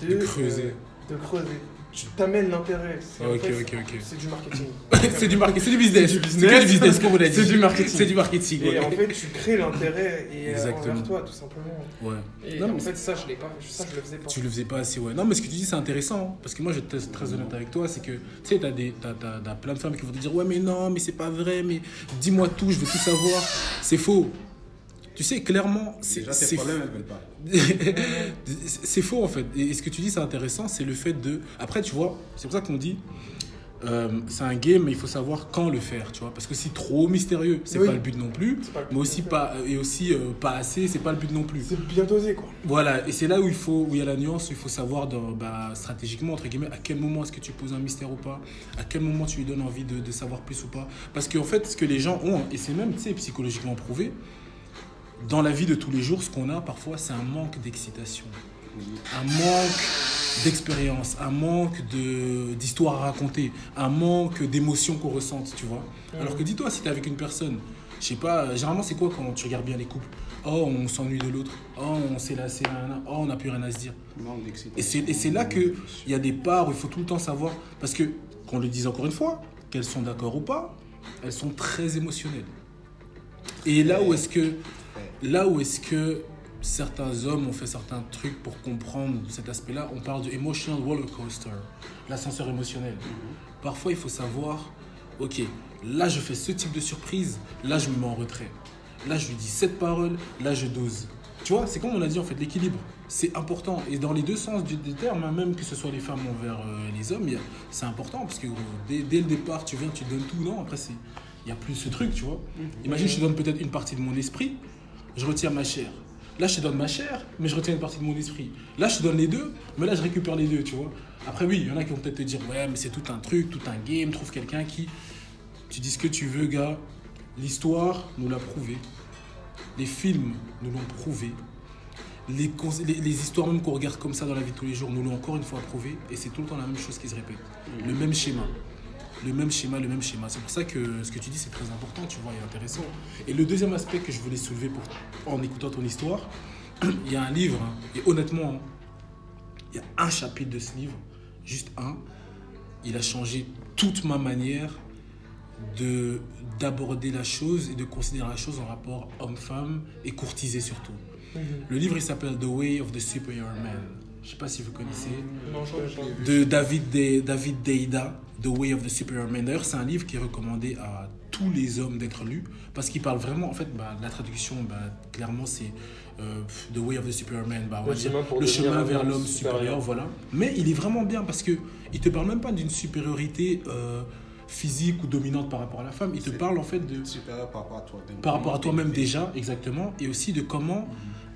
de, De creuser. euh, de creuser. Tu t'amènes l'intérêt. C'est en Ok, fait, ok, ok. C'est du marketing. c'est du marketing, c'est du business. C'est du business, comme on l'a dit. C'est du marketing. C'est du marketing. Et ouais. en fait, tu crées l'intérêt et, euh, envers toi, tout simplement. Ouais. Et Non, en mais fait, ça, je l'ai pas. Ça, je le faisais pas. Tu le faisais pas assez, ouais. Non, mais ce que tu dis, c'est intéressant. hein, parce que moi, je vais être très honnête avec toi. C'est que, tu sais, t'as, des, t'as plein de femmes qui vont te dire Ouais, mais non, mais c'est pas vrai, mais dis-moi tout, je veux tout savoir. C'est faux. Tu sais, clairement, c'est, c'est c'est faux en fait. Et ce que tu dis, c'est intéressant, c'est le fait de. Après, tu vois, c'est pour ça qu'on dit. euh, c'est un game, mais il faut savoir quand le faire, tu vois. Parce que si trop mystérieux, c'est Oui. pas le but non plus. C'est Mais aussi pas, et aussi euh, pas assez, c'est pas le but non plus. C'est bien dosé, quoi. Voilà, et c'est là où il faut, où il y a la nuance, où il faut savoir dans- bah, stratégiquement entre guillemets à quel moment est-ce que tu poses un mystère ou pas, à quel moment tu lui donnes envie de, de savoir plus ou pas. Parce qu'en fait, ce que les gens ont, et c'est même tu sais, psychologiquement prouvé, dans la vie de tous les jours, ce qu'on a parfois, c'est un manque d'excitation, un manque d'expérience, un manque de d'histoire à raconter, un manque d'émotions qu'on ressente, tu vois. Alors que dis-toi, si tu es avec une personne, je sais pas, euh, généralement c'est quoi quand tu regardes bien les couples? Oh, on s'ennuie de l'autre. Oh, on s'est lassé. Oh, on n'a plus rien à se dire. Et c'est là qu'il y a des parts où il faut tout le temps savoir. Parce que, qu'on le dise encore une fois, qu'elles sont d'accord ou pas, elles sont très émotionnelles. Et là où est-ce que, là où est-ce que certains hommes ont fait certains trucs pour comprendre cet aspect-là, on parle de emotional roller coaster, l'ascenseur émotionnel. Parfois, il faut savoir, ok, là je fais ce type de surprise, là je me mets en retrait. Là je lui dis cette parole, là je dose. Tu vois, c'est comme on a dit en fait, l'équilibre, c'est important. Et dans les deux sens du, du terme, hein, même que ce soit les femmes envers euh, les hommes, a- c'est important parce que gros, dès, dès le départ, tu viens, tu donnes tout. Non, après, il n'y a plus ce truc, tu vois? Imagine, je te donne peut-être une partie de mon esprit, je retire ma chair. Là, je te donne ma chair, mais je retiens une partie de mon esprit. Là, je te donne les deux, mais là, je récupère les deux, tu vois. Après, oui, il y en a qui vont peut-être te dire, ouais, mais c'est tout un truc, tout un game, trouve quelqu'un qui. Tu dis ce que tu veux, gars. L'histoire nous l'a prouvé. Les films nous l'ont prouvé. Les, les histoires même qu'on regarde comme ça dans la vie de tous les jours nous l'ont encore une fois prouvé. Et c'est tout le temps la même chose qui se répète. Le même schéma. Le même schéma, le même schéma. C'est pour ça que ce que tu dis, c'est très important, tu vois, et intéressant. Et le deuxième aspect que je voulais soulever pour, en écoutant ton histoire, il y a un livre, hein, et honnêtement, hein, il y a un chapitre de ce livre, juste un, il a changé toute ma manière de d'aborder la chose et de considérer la chose en rapport homme-femme et courtisé surtout. Le livre il s'appelle The Way of the Superior Man. Je sais pas si vous connaissez Non, je connais pas. de David, De- David Deida, The Way of the Superior Man. D'ailleurs, c'est un livre qui est recommandé à tous les hommes d'être lu parce qu'il parle vraiment, en fait, bah, la traduction, bah, clairement, c'est euh, The Way of the Superior Man. Bah, on Le va dire chemin pour le chemin vers homme l'homme supérieur. supérieur, voilà. Mais il est vraiment bien parce que il te parle même pas d'une supériorité euh, physique ou dominante par rapport à la femme. Il te parle en fait de Supérieur par rapport à toi. Donc, par rapport à toi-même déjà, exactement, et aussi de comment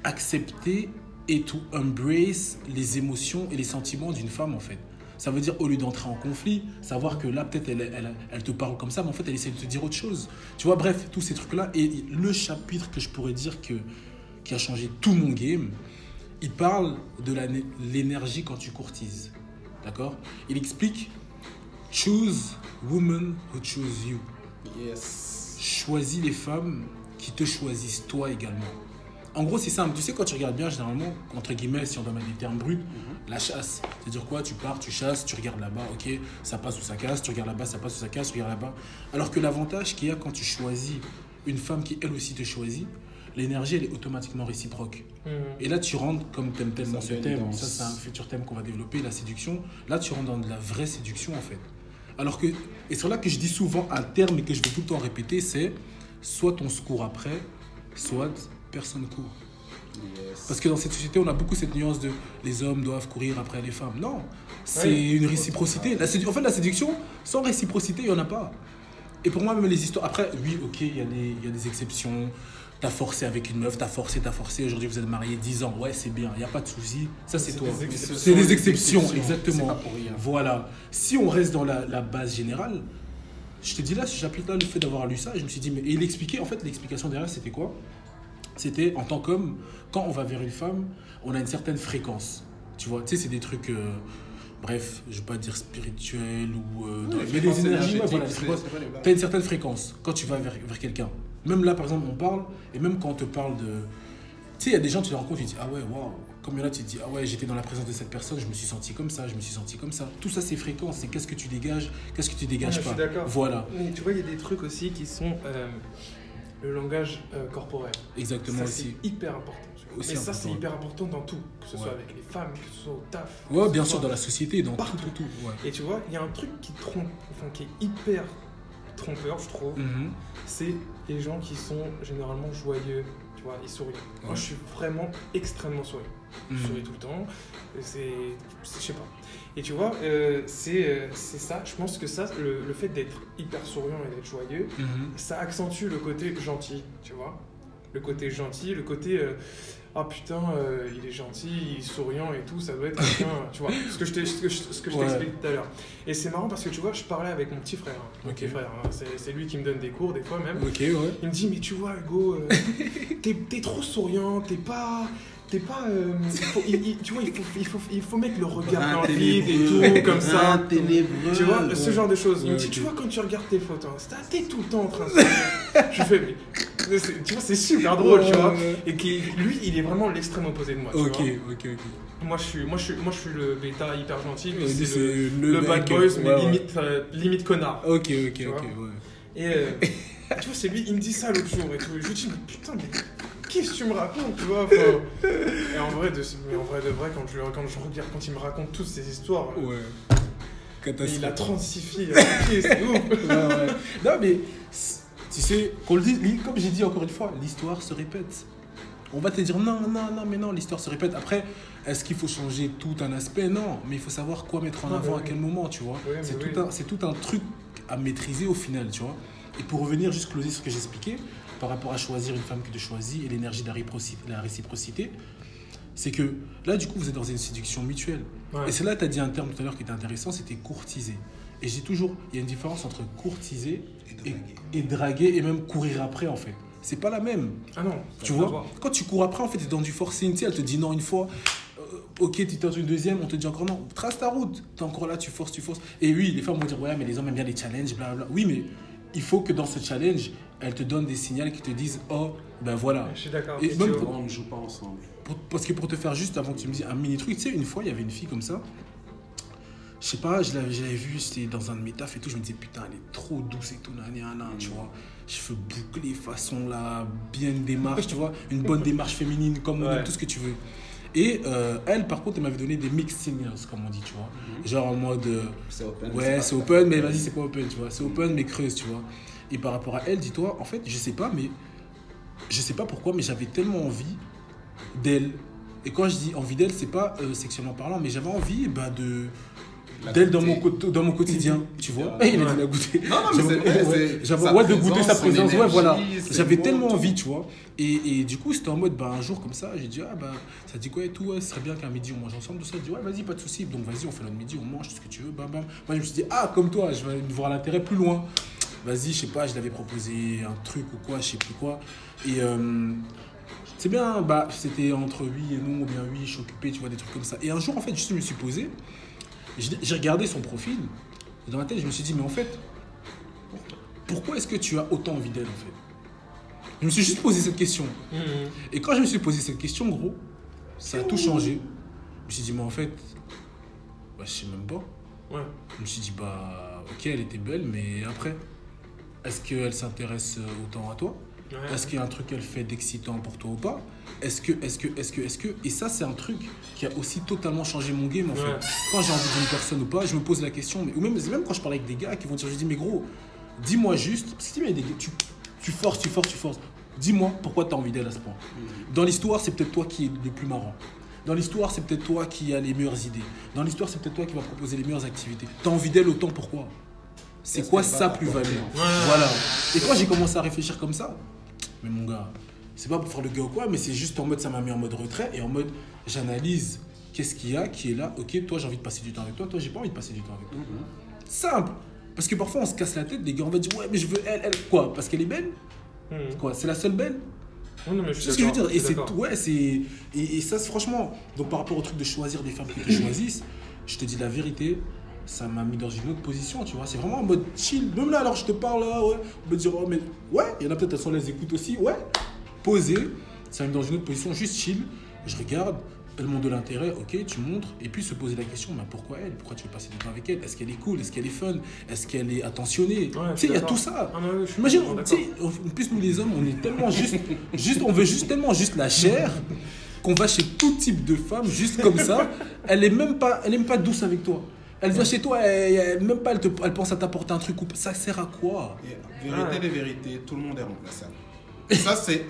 accepter et to embrace les émotions et les sentiments d'une femme en fait. Ça veut dire au lieu d'entrer en conflit, savoir que là peut-être elle, elle, elle te parle comme ça, mais en fait elle essaie de te dire autre chose. Tu vois, bref, tous ces trucs-là. Et le chapitre que je pourrais dire que, qui a changé tout mon game, il parle de l'énergie quand tu courtises. D'accord? Il explique Choose women who choose you Yes. choisis les femmes qui te choisissent toi également. En gros, c'est simple. Tu sais, quand tu regardes bien, généralement, entre guillemets, si on doit mettre des termes bruts, la chasse. C'est-à-dire quoi Tu pars, tu chasses, tu regardes là-bas, ok, ça passe ou ça casse, tu regardes là-bas, ça passe ou ça casse, tu regardes là-bas. Alors que l'avantage qu'il y a quand tu choisis une femme qui, elle aussi, te choisit, l'énergie, elle est automatiquement réciproque. Mhm. Et là, tu rentres, comme t'aimes tellement Ça ce thème, ça c'est un futur thème qu'on va développer, la séduction. Là, tu rentres dans de la vraie séduction en fait. Alors que, et c'est là que je dis souvent un terme et que je vais tout le temps répéter, c'est soit on se court après, soit personne court. Yes. Parce que dans cette société, on a beaucoup cette nuance de les hommes doivent courir après les femmes. Non, c'est Oui. une réciprocité. La en fait, la séduction, sans réciprocité, il n'y en a pas. Et pour moi, même les histoires. Après, oui, ok, il y, a des- il y a des exceptions. T'as forcé avec une meuf, t'as forcé, t'as forcé. Aujourd'hui, vous êtes mariés 10 ans. Ouais, c'est bien, il n'y a pas de souci. Ça, c'est toi. C'est des exceptions, exactement. c'est pas pour rien. Voilà. Si on reste dans la, la base générale, je te dis là, si j'applique là le fait d'avoir lu ça, je me suis dit, mais et il expliquait, en fait, l'explication derrière, c'était quoi? C'était en tant qu'homme, quand on va vers une femme, on a une certaine fréquence. Tu vois, tu sais, c'est des trucs. euh, bref, je vais pas dire spirituels ou. euh, mais des énergies, ouais, voilà. Tu as une certaine fréquence quand tu vas vers, vers quelqu'un. Même là, par exemple, on parle, et même quand on te parle de. Tu sais, il y a des gens, tu les rencontres, tu dis Ah ouais, waouh. Comme là, tu te dis Ah ouais, j'étais dans la présence de cette personne, je me suis senti comme ça, je me suis senti comme ça. Tout ça, c'est fréquence. C'est qu'est-ce que tu dégages, qu'est-ce que tu dégages Ouais, je pas. suis d'accord. Voilà, Mais tu vois, il y a des trucs aussi qui sont euh, le langage euh, corporel. exactement Ça, aussi. c'est hyper important. Aussi Mais ça, c'est hyper important dans tout. Que ce soit avec les femmes, que ce soit au taf. Ouais, bien sûr, dans la société, dans Partout. tout, tout, tout. Ouais. Et tu vois, il y a un truc qui trompe, enfin qui est hyper trompeur, je trouve. Mhm. C'est les gens qui sont généralement joyeux, tu vois, et souriants. Moi, je suis vraiment extrêmement souriant. Je Mhm. souris tout le temps. C'est- Je sais pas. Et tu vois, euh, c'est euh, c'est ça. Je pense que ça, le, le fait d'être hyper souriant et d'être joyeux, Mhm. ça accentue le côté gentil, tu vois. Le côté gentil, le côté. euh, ah putain, euh, il est gentil, il est souriant et tout, ça doit être quelqu'un. tu vois, ce que je Ouais. t'explique tout à l'heure. Et c'est marrant parce que tu vois, je parlais avec mon petit frère. hein. Mon petit frère, hein. c'est lui qui me donne des cours des fois même. Ouais. Il me dit, mais tu vois, Hugo, t'es t'es trop souriant, t'es pas. T'es pas. euh, il faut- il- il- tu vois, il faut, il, faut, il faut mettre le regard Brin dans le vide et tout, comme ça. ténébreux. Tu vois, ce genre de choses. Ouais, ok. tu vois, quand tu regardes tes photos t'es tout le temps en train de. Je fais, mais. mais Tu vois, c'est super drôle, tu vois. Ouais. Et qui, lui, il est vraiment l'extrême opposé de moi. tu Ok, vois. ok, ok. Moi je, suis, moi, je suis, moi, je suis le bêta hyper gentil, Ouais, c'est le, le le bad boys, mais limite, euh, limite connard. Ok, ok, Tu ok, ouais. Et euh, tu vois, c'est lui, il me dit ça l'autre jour et tout. Je lui dis, mais putain, mais qu'est-ce que tu me racontes, tu vois enfin, Et en vrai, de, mais en vrai de vrai, quand je, quand je regarde, quand il me raconte toutes ces histoires, Ouais. il a 36 filles à pied, c'est ouf. Ouais, ouais. Non, mais tu sais, qu'on le comme j'ai dit encore une fois, l'histoire se répète. On va te dire non, non, non, mais non, l'histoire se répète. Après, est-ce qu'il faut changer tout un aspect? Non, mais il faut savoir quoi mettre en Non, avant mais à quel moment, tu vois. Oui, c'est oui. tout, un- c'est tout un truc à maîtriser au final, tu vois. Et pour revenir juste closer sur ce que j'expliquais, par rapport à choisir une femme qui te choisit et l'énergie de la réciprocité, la réciprocité, c'est que là, du coup, vous êtes dans une séduction mutuelle. Ouais. Et c'est là que tu as dit un terme tout à l'heure qui était intéressant, c'était courtiser. Et j'ai toujours, il y a une différence entre courtiser Et draguer. et draguer et même courir après, en fait. C'est pas la même. Ah non, Tu vois, quand tu cours après, en fait, tu es dans du forcing. Tu sais, elle te dit non une fois, euh, ok, tu tentes une deuxième, on te dit encore non. Trace ta route. Tu es encore là, tu forces, tu forces. Et oui, les femmes vont dire, ouais, mais les hommes aiment bien les challenges, blablabla. Oui, mais il faut que dans ce challenge, elles te donnent des signaux qui te disent, oh, ben voilà. Je suis d'accord. Et même pour- On ne joue pas ensemble. Pour- parce que pour te faire juste, avant que tu me dises un mini truc, tu sais, une fois, il y avait une fille comme ça. Je sais pas, je l'avais vue, c'était dans un de mes tafs et tout. Je me disais, putain, elle est trop douce et tout, nan, nan, nan, tu vois. Cheveux bouclés, façon là, bien une démarche, tu vois. Une bonne démarche féminine, comme on Ouais. tout ce que tu veux. Et euh, elle, par contre, elle m'avait donné des mixed signals, comme on dit, tu vois. Genre en mode. euh, C'est open. Ouais, c'est open, mais vas-y, c'est pas open, tu vois. C'est open, mais creuse, tu vois. Et par rapport à elle, dis-toi, en fait, je sais pas, mais. Je sais pas pourquoi, mais j'avais tellement envie d'elle. Et quand je dis envie d'elle, c'est pas euh, sexuellement parlant, mais j'avais envie bah, de. D'elle dans dans mon quotidien, tu vois. Il a dit goûter. Non, non, mais c'est J'avais- ouais, de goûter sa présence, ouais, voilà. J'avais tellement envie, tu vois. Et, et du coup, c'était en mode, bah, un jour comme ça, j'ai dit, ah, bah, ça dit quoi et tout, ouais, ce serait bien qu'un midi on mange ensemble, tout ça. Dit, ouais, vas-y, pas de souci. Donc, vas-y, on fait notre midi, on mange, tout ce que tu veux, bam, bam. Moi, je me suis dit, ah, comme toi, je vais voir l'intérêt plus loin. Vas-y, je sais pas, je l'avais proposé un truc ou quoi, je sais plus quoi. Et euh, c'est bien, bah, c'était entre oui et non, ou bien oui, je suis occupé, tu vois, des trucs comme ça. Et un jour, en fait, juste, je me suis posé, j'ai regardé son profil, et dans ma tête, je me suis dit, mais en fait, pourquoi est-ce que tu as autant envie d'elle, en fait? Je me suis juste posé cette question. Mhm. Et quand je me suis posé cette question, gros, ça a tout changé. Je me suis dit, mais en fait, bah, je sais même pas. Ouais. Je me suis dit, bah, ok, elle était belle, mais après, est-ce qu'elle s'intéresse autant à toi? Ouais. Est-ce qu'il y a un truc qu'elle fait d'excitant pour toi ou pas? Est-ce que, est-ce que, est-ce que, est-ce que. Et ça, c'est un truc qui a aussi totalement changé mon game, en Ouais. fait. Quand j'ai envie d'une personne ou pas, je me pose la question, mais, ou même, même quand je parle avec des gars qui vont dire, je dis, mais gros, dis-moi juste, parce que a des gars, tu, tu forces, tu forces, tu forces, dis-moi pourquoi tu as envie d'elle à ce point. Dans l'histoire, c'est peut-être toi qui es le plus marrant. Dans l'histoire, c'est peut-être toi qui as les meilleures idées. Dans l'histoire, c'est peut-être toi qui vas proposer les meilleures activités. T'as envie d'elle autant pourquoi? C'est quoi va sa plus-value? Ouais. Voilà. Et quand j'ai commencé à réfléchir comme ça, mais mon gars, c'est pas pour faire le gars ou quoi, mais c'est juste en mode ça m'a mis en mode retrait et en mode j'analyse qu'est-ce qu'il y a qui est là. Ok, toi j'ai envie de passer du temps avec toi, toi j'ai pas envie de passer du temps avec toi. Simple. Parce que parfois on se casse la tête, les gars on va dire ouais mais je veux elle, elle. Quoi? Parce qu'elle est belle? Mhm. Quoi? C'est la seule belle? Ouais, non, mais je suis ce que je veux dire? Et c'est ouais, c'est et, et ça franchement. Donc par rapport au truc de choisir des femmes qui te choisissent, je te dis la vérité, ça m'a mis dans une autre position, tu vois. C'est vraiment en mode chill. Même là, alors je te parle là, ouais, on me dire oh mais ouais, il y en a peut-être elles sont les écoutes aussi, ouais. Posé, ça m'a mis dans une autre position, juste chill. Je regarde. Elles m'ont de l'intérêt, ok, tu montres, et puis se poser la question, mais pourquoi elle? Pourquoi tu veux passer du temps avec elle? Est-ce qu'elle est cool? Est-ce qu'elle est fun? Est-ce qu'elle est attentionnée? Ouais, Tu sais, il y a tout ça. Ah, Imagine, tu sais, en plus nous les hommes, on est tellement juste, juste, on veut juste tellement juste la chair qu'on va chez tout type de femme juste comme ça. Elle est même pas, elle est même pas douce avec toi. Elle vient chez toi, elle, elle- même pas, elle, te, elle pense à t'apporter un truc ou ça sert à quoi? Vérité des vérités, tout le monde est remplaçable. Ça, c'est.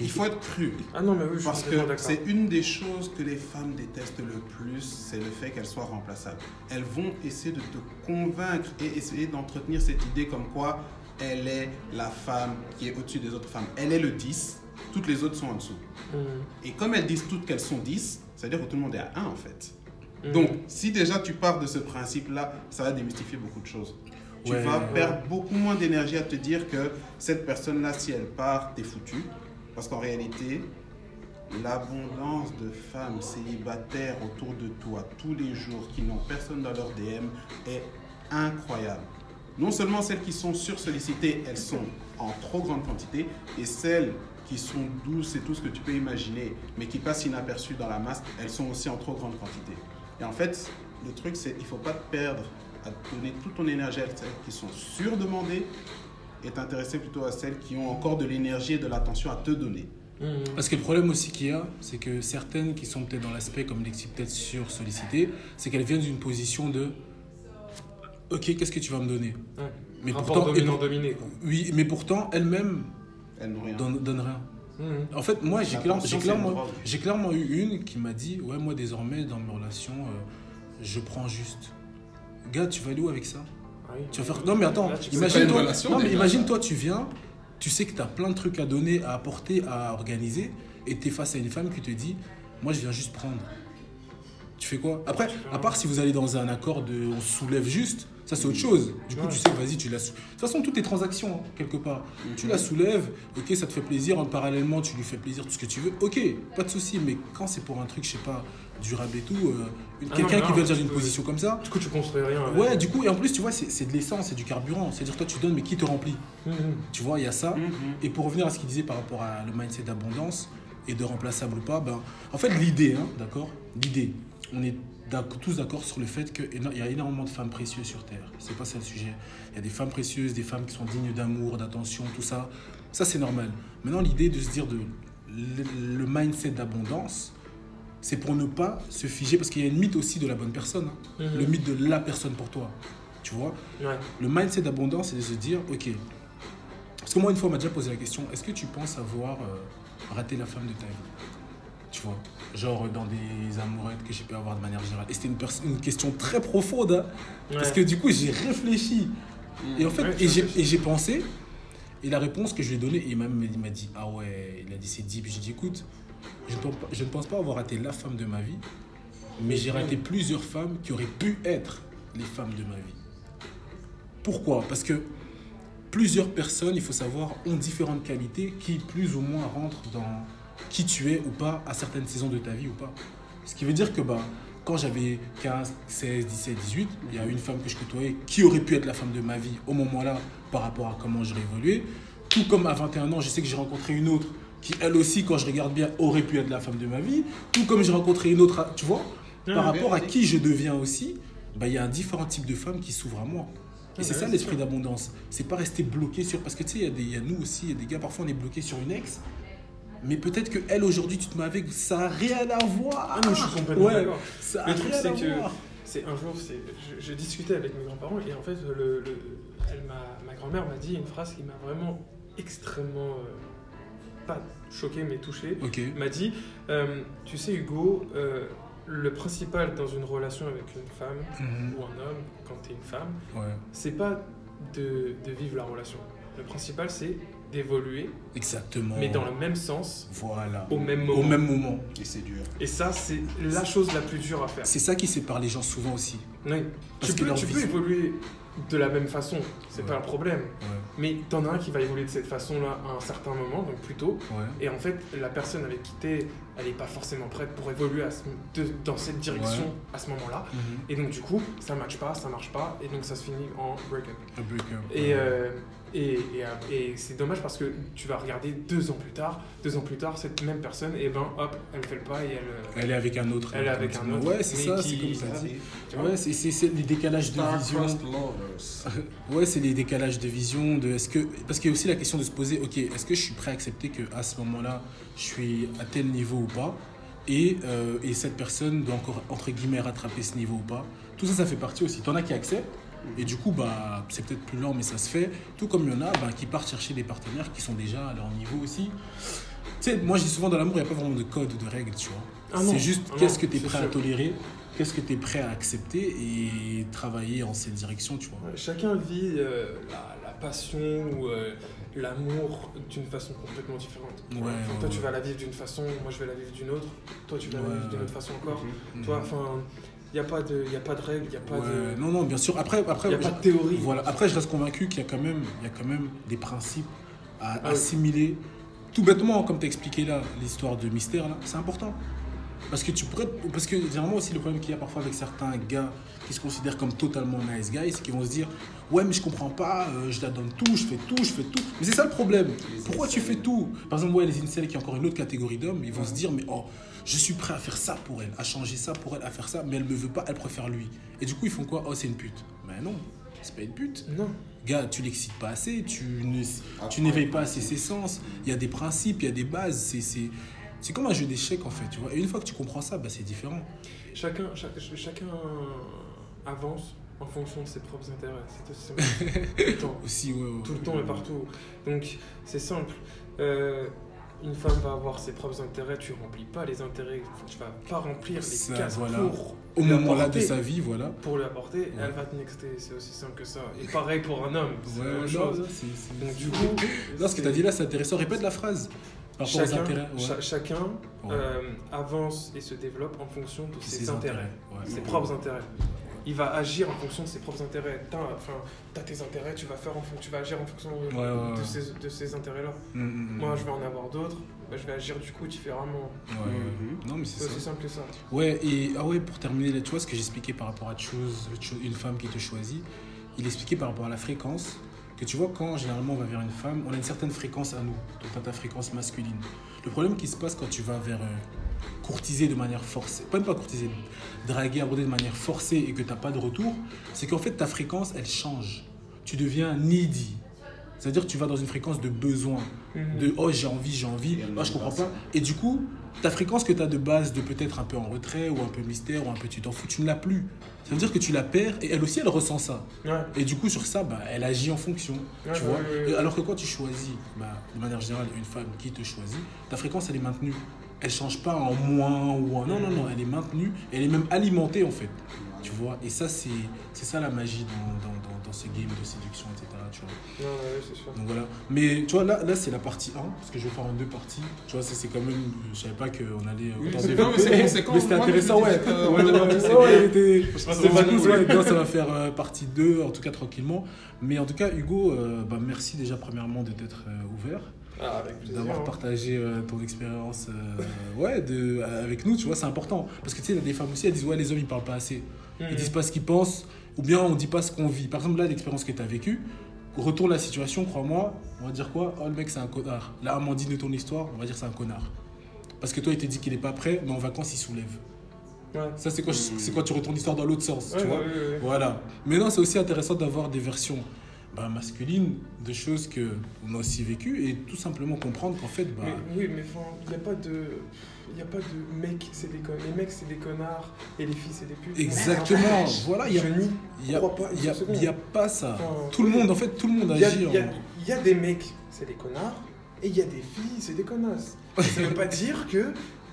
Il faut être cru. Ah non, mais oui, je suis Parce que c'est une des choses que les femmes détestent le plus, c'est le fait qu'elles soient remplaçables. Elles vont essayer de te convaincre et essayer d'entretenir cette idée comme quoi elle est la femme qui est au-dessus des autres femmes. Elle est le 10, toutes les autres sont en dessous. Mhm. Et comme elles disent toutes qu'elles sont 10, ça veut dire que tout le monde est à 1 en fait. Mhm. Donc, si déjà tu pars de ce principe-là, ça va démystifier beaucoup de choses. Tu Ouais, vas ouais. perdre beaucoup moins d'énergie à te dire que cette personne-là, si elle part, t'es foutu. Parce qu'en réalité, l'abondance de femmes célibataires autour de toi tous les jours qui n'ont personne dans leur DM est incroyable. Non seulement celles qui sont sursollicitées, elles sont en trop grande quantité, et celles qui sont douces et tout ce que tu peux imaginer, mais qui passent inaperçues dans la masse, elles sont aussi en trop grande quantité. Et en fait, le truc, c'est qu'il ne faut pas te perdre à donner toute ton énergie à celles qui sont surdemandées et t'intéresser plutôt à celles qui ont encore de l'énergie et de l'attention à te donner. Mhm. Parce que le problème aussi qu'il y a, c'est que certaines qui sont peut-être dans l'aspect, comme l'explique peut-être sur sollicité, c'est qu'elles viennent d'une position de Ok, qu'est-ce que tu vas me donner? Ouais. Mais Rapport pourtant, et dominant pour- dominé quoi. oui, mais pourtant, elles-mêmes Elles n'ont rien. donnent, donnent rien. Mhm. En fait, moi, j'ai clairement, clairement eu une qui m'a dit Ouais, moi, désormais, dans mes relations, euh, je prends juste. Gars, tu vas aller où avec ça Ah oui. Tu vas faire. Non, mais attends, Là, imagine, toi, non, mais imagine toi, tu viens, tu sais que tu as plein de trucs à donner, à apporter, à organiser, et tu es face à une femme qui te dit Moi, je viens juste prendre. Tu fais quoi? Après, à part si vous allez dans un accord de on se soulève juste, ça c'est autre chose. Du coup, tu sais vas-y, tu la sou- De toute façon, tout est transaction, hein, quelque part. Tu la soulèves, ok, ça te fait plaisir, en parallèlement, tu lui fais plaisir, tout ce que tu veux, ok, pas de souci. Mais quand c'est pour un truc, je sais pas, durable et tout, euh, Ah quelqu'un qui veut dans tu une position comme ça, Du coup, tu construis rien. avec. Ouais, du coup, et en plus, tu vois, c'est de l'essence, c'est du carburant. C'est-à-dire, toi, tu donnes, mais qui te remplit Mhm. Tu vois, il y a ça. Mhm. Et pour revenir à ce qu'il disait par rapport à le mindset d'abondance et de remplaçable ou pas, ben, en fait, l'idée, hein, d'accord? L'idée, on est tous d'accord sur le fait qu'il y a énormément de femmes précieuses sur Terre. C'est pas ça le sujet. Il y a des femmes précieuses, des femmes qui sont dignes d'amour, d'attention, tout ça. Ça, c'est normal. Maintenant, l'idée de se dire de le, le mindset d'abondance, c'est pour ne pas se figer, parce qu'il y a une mythe aussi de la bonne personne, hein. Mhm. le mythe de la personne pour toi. Tu vois Ouais. le mindset d'abondance, c'est de se dire, ok. Parce que moi, une fois, on m'a déjà posé la question est-ce que tu penses avoir euh, raté la femme de ta vie Tu vois Genre dans des amourettes que j'ai pu avoir de manière générale. Et c'était une, une question très profonde, hein, parce que du coup, j'ai réfléchi. Et en fait, Ouais, et j'ai- et pensé, et la réponse que je lui ai donnée, il m'a il m'a dit, ah ouais, il a dit c'est deep. J'ai dit, écoute, je ne, pense pas, avoir raté la femme de ma vie, mais j'ai raté plusieurs femmes qui auraient pu être les femmes de ma vie. Pourquoi? Parce que plusieurs personnes, il faut savoir, ont différentes qualités qui plus ou moins rentrent dans qui tu es ou pas à certaines saisons de ta vie ou pas. Ce qui veut dire que bah, quand j'avais 15, 16, 17, 18, il y a une femme que je côtoyais qui aurait pu être la femme de ma vie au moment-là par rapport à comment j'aurais évolué. Tout comme à 21 ans, je sais que j'ai rencontré une autre qui, elle aussi, quand je regarde bien, aurait pu être la femme de ma vie. Tout comme j'ai rencontré une autre, tu vois, par rapport à qui je deviens aussi, bah, il y a un différent type de femmes qui s'ouvrent à moi. Et Ouais, c'est ouais, ça l'esprit d'abondance. C'est pas rester bloqué sur. Parce que tu sais, il y a y, nous aussi, il y a des gars, parfois on est bloqué sur une ex. Mais peut-être que elle aujourd'hui, tu te mets avec, ça n'a rien à voir. Ah non, je suis complètement Ouais, d'accord. Ça Le truc, c'est que-. C'est un jour, je, je discutais avec mes grands-parents et en fait, le, le- elle ma grand-mère m'a dit une phrase qui m'a vraiment extrêmement, euh, pas choqué, mais touché. Ok. Elle m'a dit, euh, tu sais Hugo, euh, le principal dans une relation avec une femme Mhm. ou un homme, quand tu es une femme, Ouais, c'est pas de, de vivre la relation. Le principal, c'est d'évoluer, exactement. mais dans le même sens, Voilà. au même moment. Au même moment. Et c'est dur. Et ça, c'est la chose la plus dure à faire. C'est ça qui sépare les gens souvent aussi. Oui. Parce Tu, que peux, tu peux évoluer de la même façon, c'est Ouais. pas un problème. Ouais. Mais t'en as un qui va évoluer de cette façon-là à un certain moment, donc plus tôt. Ouais. Et en fait, la personne avec qui t'es, elle n'est pas forcément prête pour évoluer à ce- de- dans cette direction à ce moment-là. Mhm. Et donc, du coup, ça matche pas, ça marche pas, et donc ça se finit en break-up. Et, euh, et, et, euh, et c'est dommage parce que tu vas regarder deux ans plus tard, deux ans plus tard, cette même personne, et ben hop, elle fait le pas et elle. euh, Elle est avec un autre. Elle est avec un autre, Ouais, c'est ça, c'est comme ça. Ouais, c'est c'est- c'est les décalages de vision. Ouais, c'est les décalages de vision. De est-ce que parce qu'il y a aussi la question de se poser, ok, est-ce que je suis prêt à accepter que à ce moment-là, je suis à tel niveau ou pas, et, euh, et cette personne doit encore entre guillemets rattraper ce niveau ou pas. Tout ça, ça fait partie aussi. T'en as qui acceptent. Et du coup, bah, c'est peut-être plus lent, mais ça se fait. Tout comme il y en a bah, qui partent chercher des partenaires qui sont déjà à leur niveau aussi. Tu sais, moi je dis souvent dans l'amour, il n'y a pas vraiment de code ou de règles, tu vois. Ah c'est juste ah qu'est-ce que tu es prêt à tolérer, qu'est-ce que tu es prêt à accepter et travailler en cette direction, tu vois. Chacun vit euh, la, la passion ou euh, l'amour d'une façon complètement différente. Ouais, Enfin, ouais, toi, tu vas la vivre d'une façon, moi, je vais la vivre d'une autre. Toi, tu vas la vivre d'une autre façon encore. Mhm. Toi, enfin, il n'y a pas de, y a pas de règles, il n'y a pas Ouais, de, Non, non, bien sûr. Après, après, y a pas de théorie. Voilà. Après, je reste convaincu qu'il y a quand même, il y a quand même des principes à Ah oui. assimiler. Tout bêtement, comme tu as expliqué là, l'histoire de mystère, là, c'est important. Parce que tu pourrais. Parce que généralement aussi, le problème qu'il y a parfois avec certains gars qui se considèrent comme totalement nice guys, c'est qu'ils vont se dire Ouais, mais je comprends pas, euh, je la donne tout, je fais tout, je fais tout. Mais c'est ça le problème. Les Pourquoi tu fais tout? Par exemple, ouais, les incels, qui est encore une autre catégorie d'hommes, ils vont se dire Mais oh, je suis prêt à faire ça pour elle, à changer ça pour elle, à faire ça, mais elle me veut pas, elle préfère lui. Et du coup, ils font quoi? Oh, c'est une pute. Mais non, c'est pas une pute. Non. Gars, tu l'excites pas assez, tu ne, Ah, tu n'éveilles pas assez ses sens. Il y a des principes, il y a des bases. C'est, c'est, comme un jeu d'échecs en fait, tu vois. Et une fois que tu comprends ça, bah, c'est différent. Chacun, chacun avance en fonction de ses propres intérêts. C'est aussi simple. Tout le temps. Aussi, ouais, ouais, Tout le ouais. temps et partout. Donc, c'est simple. Euh, une femme va avoir ses propres intérêts, tu remplis pas les intérêts, tu vas pas remplir les cases voilà. pour Au lui moment-là de sa vie, voilà. pour lui apporter, elle va te nexter, c'est aussi simple que ça. Et pareil pour un homme, c'est la Ouais, même non, chose. Donc du coup, Non, ce que tu as dit là, c'est intéressant. Répète la phrase. Aux chacun, intérêts. ouais. cha- chacun Ouais. euh, avance et se développe en fonction de ses, Ses intérêts, ouais. ses propres intérêts. Il va agir en fonction de ses propres intérêts. T'as enfin, as tes intérêts, tu vas faire en fon- tu vas agir en fonction de, Ouais, ouais, de ouais. ces, de ces intérêts-là. Mm, mm, mm. Moi, je vais en avoir d'autres, bah, je vais agir du coup différemment. Ouais, ouais. Mhm. Non, mais C'est aussi simple que ça. Ouais, et ah ouais, pour terminer, là, tu vois ce que j'expliquais par rapport à chose- une femme qui te choisit, il expliquait par rapport à la fréquence que tu vois, quand généralement on va vers une femme, on a une certaine fréquence à nous, donc ta fréquence masculine. Le problème qui se passe quand tu vas vers euh, courtiser de manière forcée, pas même pas courtiser, draguer, aborder de manière forcée et que tu n'as pas de retour, c'est qu'en fait ta fréquence elle change. Tu deviens needy. C'est-à-dire que tu vas dans une fréquence de besoin, Mhm. de oh j'ai envie, j'ai envie, oh, je comprends pas. Et du coup, ta fréquence que tu as de base de peut-être un peu en retrait ou un peu mystère ou un peu tu t'en fous, tu ne l'as plus. Ça veut dire que tu la perds et elle aussi elle ressent ça. Ouais. Et du coup sur ça, bah, elle agit en fonction. Ouais, tu vois ouais, ouais. Et Alors que quand tu choisis, bah, de manière générale, une femme qui te choisit, ta fréquence elle est maintenue. Elle change pas en moins ou en... Non, non, non, elle est maintenue. Elle est même alimentée en fait. Tu vois Et ça, c'est c'est ça la magie dans, dans, dans, dans ce game de séduction, etc. Tu vois Non, ouais, c'est sûr. donc voilà. Mais tu vois, là, là c'est la partie 1, parce que je vais faire en deux parties. Tu vois, c'est quand même. Je savais pas qu'on allait. Oui, c'est- mais c'est conséquent. Mais c'était intéressant, ouais. Ouais, ouais, ouais, bien. ça va faire euh, partie 2, en tout cas tranquillement. Mais en tout cas, Hugo, euh, bah, merci déjà premièrement de t'être euh, ouvert, Ah, d'avoir hein. partagé euh, ton expérience euh, ouais, de, avec nous, tu vois, c'est important. Parce que tu sais, il y a des femmes aussi, elles disent, ouais, les hommes, ils parlent pas assez. Ils Mhm. disent pas ce qu'ils pensent, ou bien on dit pas ce qu'on vit. Par exemple, là, l'expérience que tu as vécue, retourne la situation, crois-moi, on va dire quoi? Oh, le mec, c'est un connard. Là, Amandine de ton histoire, on va dire c'est un connard. Parce que toi, il te dit qu'il est pas prêt, mais en vacances, il soulève. Ouais. Ça, c'est quand, quand tu retournes l'histoire dans l'autre sens, tu vois? ouais, ouais, ouais. Voilà. Mais non, c'est aussi intéressant d'avoir des versions bah, masculines de choses que on a aussi vécues et tout simplement comprendre qu'en fait, bah, Mais, oui, mais il n'y a pas de. Il a pas de mecs, c'est des connards. Les mecs, c'est des connards et les filles, c'est des putes. exactement. Voilà, il y a, a, crois pas une il y a- pas ça. Enfin, Tout le monde, en fait, tout le monde Il y a, agit. il y a- en- il y a des mecs, c'est des connards, et il y a des filles, c'est des connasses. Ça veut pas dire que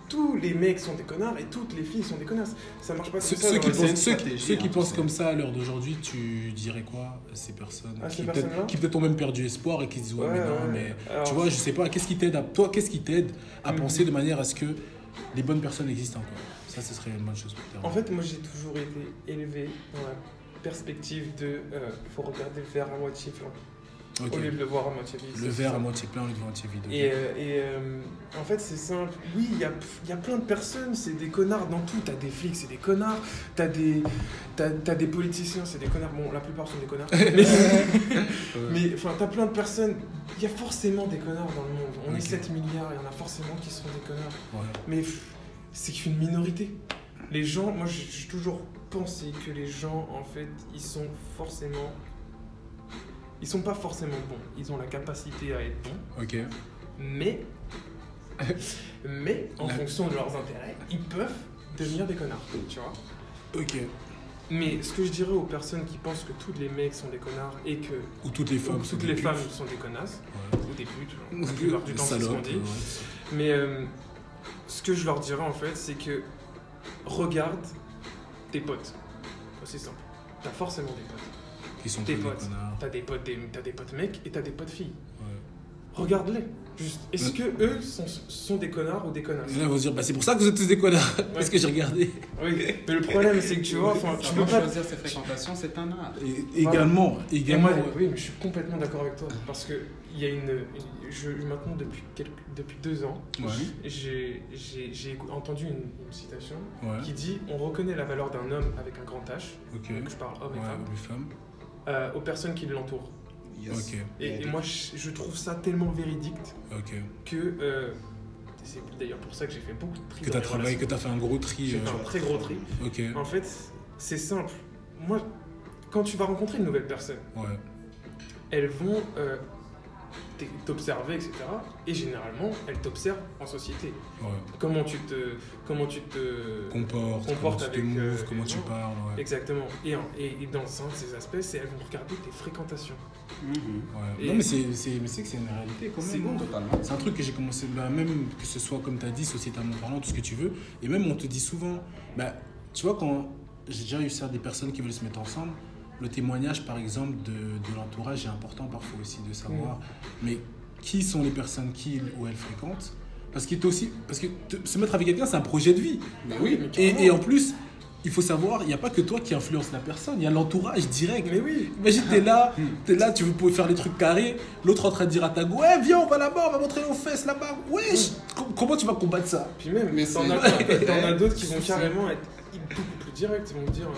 tous les mecs sont des connards et toutes les filles sont des connasses. Ça marche pas comme Ceux, ça. ceux qui pensent, ceux, qui- stratégie, ceux qui pensent comme ça à l'heure d'aujourd'hui, tu dirais quoi à ces personnes qui, peut-être, personnes-là qui peut-être ont même perdu espoir et qui se disent ouais, Ouais, mais non ouais. mais Alors, tu vois je sais pas qu'est-ce qui t'aide à toi qu'est-ce qui t'aide à Mhm. penser de manière à ce que les bonnes personnes existent encore? Ça ce serait une bonne chose pour terminer. En fait, moi j'ai toujours été élevé dans la perspective de euh, faut regarder le verre à moitié plein Au lieu de le voir à moitié vide. le verre à moitié plein au lieu de moitié vide. Et, euh, et, euh, en fait, c'est simple. Oui, il y a, il y a plein de personnes, c'est des connards dans tout. T'as des flics, c'est des connards. T'as des, t'as, t'as des politiciens, c'est des connards. Bon, la plupart sont des connards. mais, enfin, t'as plein de personnes. Il y a forcément des connards dans le monde. On est 7 milliards, il y en a forcément qui sont des connards. Ouais. Mais pff, c'est qu'une minorité. Les gens, moi j'ai toujours pensé que les gens, en fait, ils sont forcément. Ils sont pas forcément bons. Ils ont la capacité à être bons. ok Mais, mais en La- fonction de leurs intérêts, ils peuvent devenir des connards, tu vois. ok Mais ce que je dirais aux personnes qui pensent que tous les mecs sont des connards et que ou toutes les femmes sont toutes des les putes. femmes sont des connasses Ouais. ou des putes, la plupart du temps c'est ce qu'on dit. ouais. Mais euh, ce que je leur dirais en fait, c'est que regarde tes potes. C'est simple. T'as forcément des potes. Qui sont Tes potes. connards T'as des potes, des- t'as des potes mecs et t'as des potes filles. Ouais. Regarde-les. Juste. Est-ce Ouais. que eux sont, sont des connards ou des là, se dire bah, c'est pour ça que vous êtes tous des connards parce que j'ai regardé Oui, mais le problème c'est que tu vois, enfin, tu peux pas. choisir ses fréquentations, c'est un art. Et- également également moi, ouais. oui, mais je suis complètement d'accord avec toi parce que il y a une, je maintenant depuis quelques, depuis deux ans, Ouais. j'ai entendu une, une citation Ouais. qui dit on reconnaît la valeur d'un homme avec un grand H, ok donc je parle homme et ouais femme, euh, aux personnes qui l'entourent. Yes. Et, et moi, je, je trouve ça tellement véridique que euh, c'est d'ailleurs pour ça que j'ai fait beaucoup de tri que t'as mes travaillé que relations. t'as fait un gros tri J'ai euh, fait un très gros tri. ok En fait, c'est simple. Moi, quand tu vas rencontrer une nouvelle personne, ouais elles vont, euh, t'observer, etc. Et généralement, elles t'observent en société. Ouais. Comment tu te, comment tu te Comporte, Comporte comment tu te avec, moves, euh, comment tu gens. parles. Ouais. Exactement. Et, et, et dans un de ces aspects, c'est elles vont regarder tes fréquentations. Mhm. Ouais. Non, mais c'est c'est- mais c'est que c'est une réalité quand C'est même. bon. hein. Totalement. C'est un truc que j'ai commencé, bah, même que ce soit comme tu as dit, sociétalement parlant, tout ce que tu veux. Et même on te dit souvent, bah, tu vois, quand j'ai déjà eu ça, des personnes qui veulent se mettre ensemble, le témoignage par exemple de, de l'entourage est important parfois aussi de savoir. Mais qui sont les personnes qui ou elles fréquentent? Parce, qu'il est aussi, parce que te- se mettre avec quelqu'un, c'est un projet de vie. Mais oui. Mais Et, en plus, il faut savoir, il n'y a pas que toi qui influence la personne, il y a l'entourage direct. Mais oui. Imagine, t'es là, t'es là, tu veux pouvoir faire les trucs carrés, l'autre en train de dire à ta go, ouais, viens, on va là-bas, on va montrer nos fesses là-bas. Wesh, com- comment tu vas combattre ça? Puis même, Mais t'en as, d'autres qui vont carrément être beaucoup plus directs. Ils vont te dire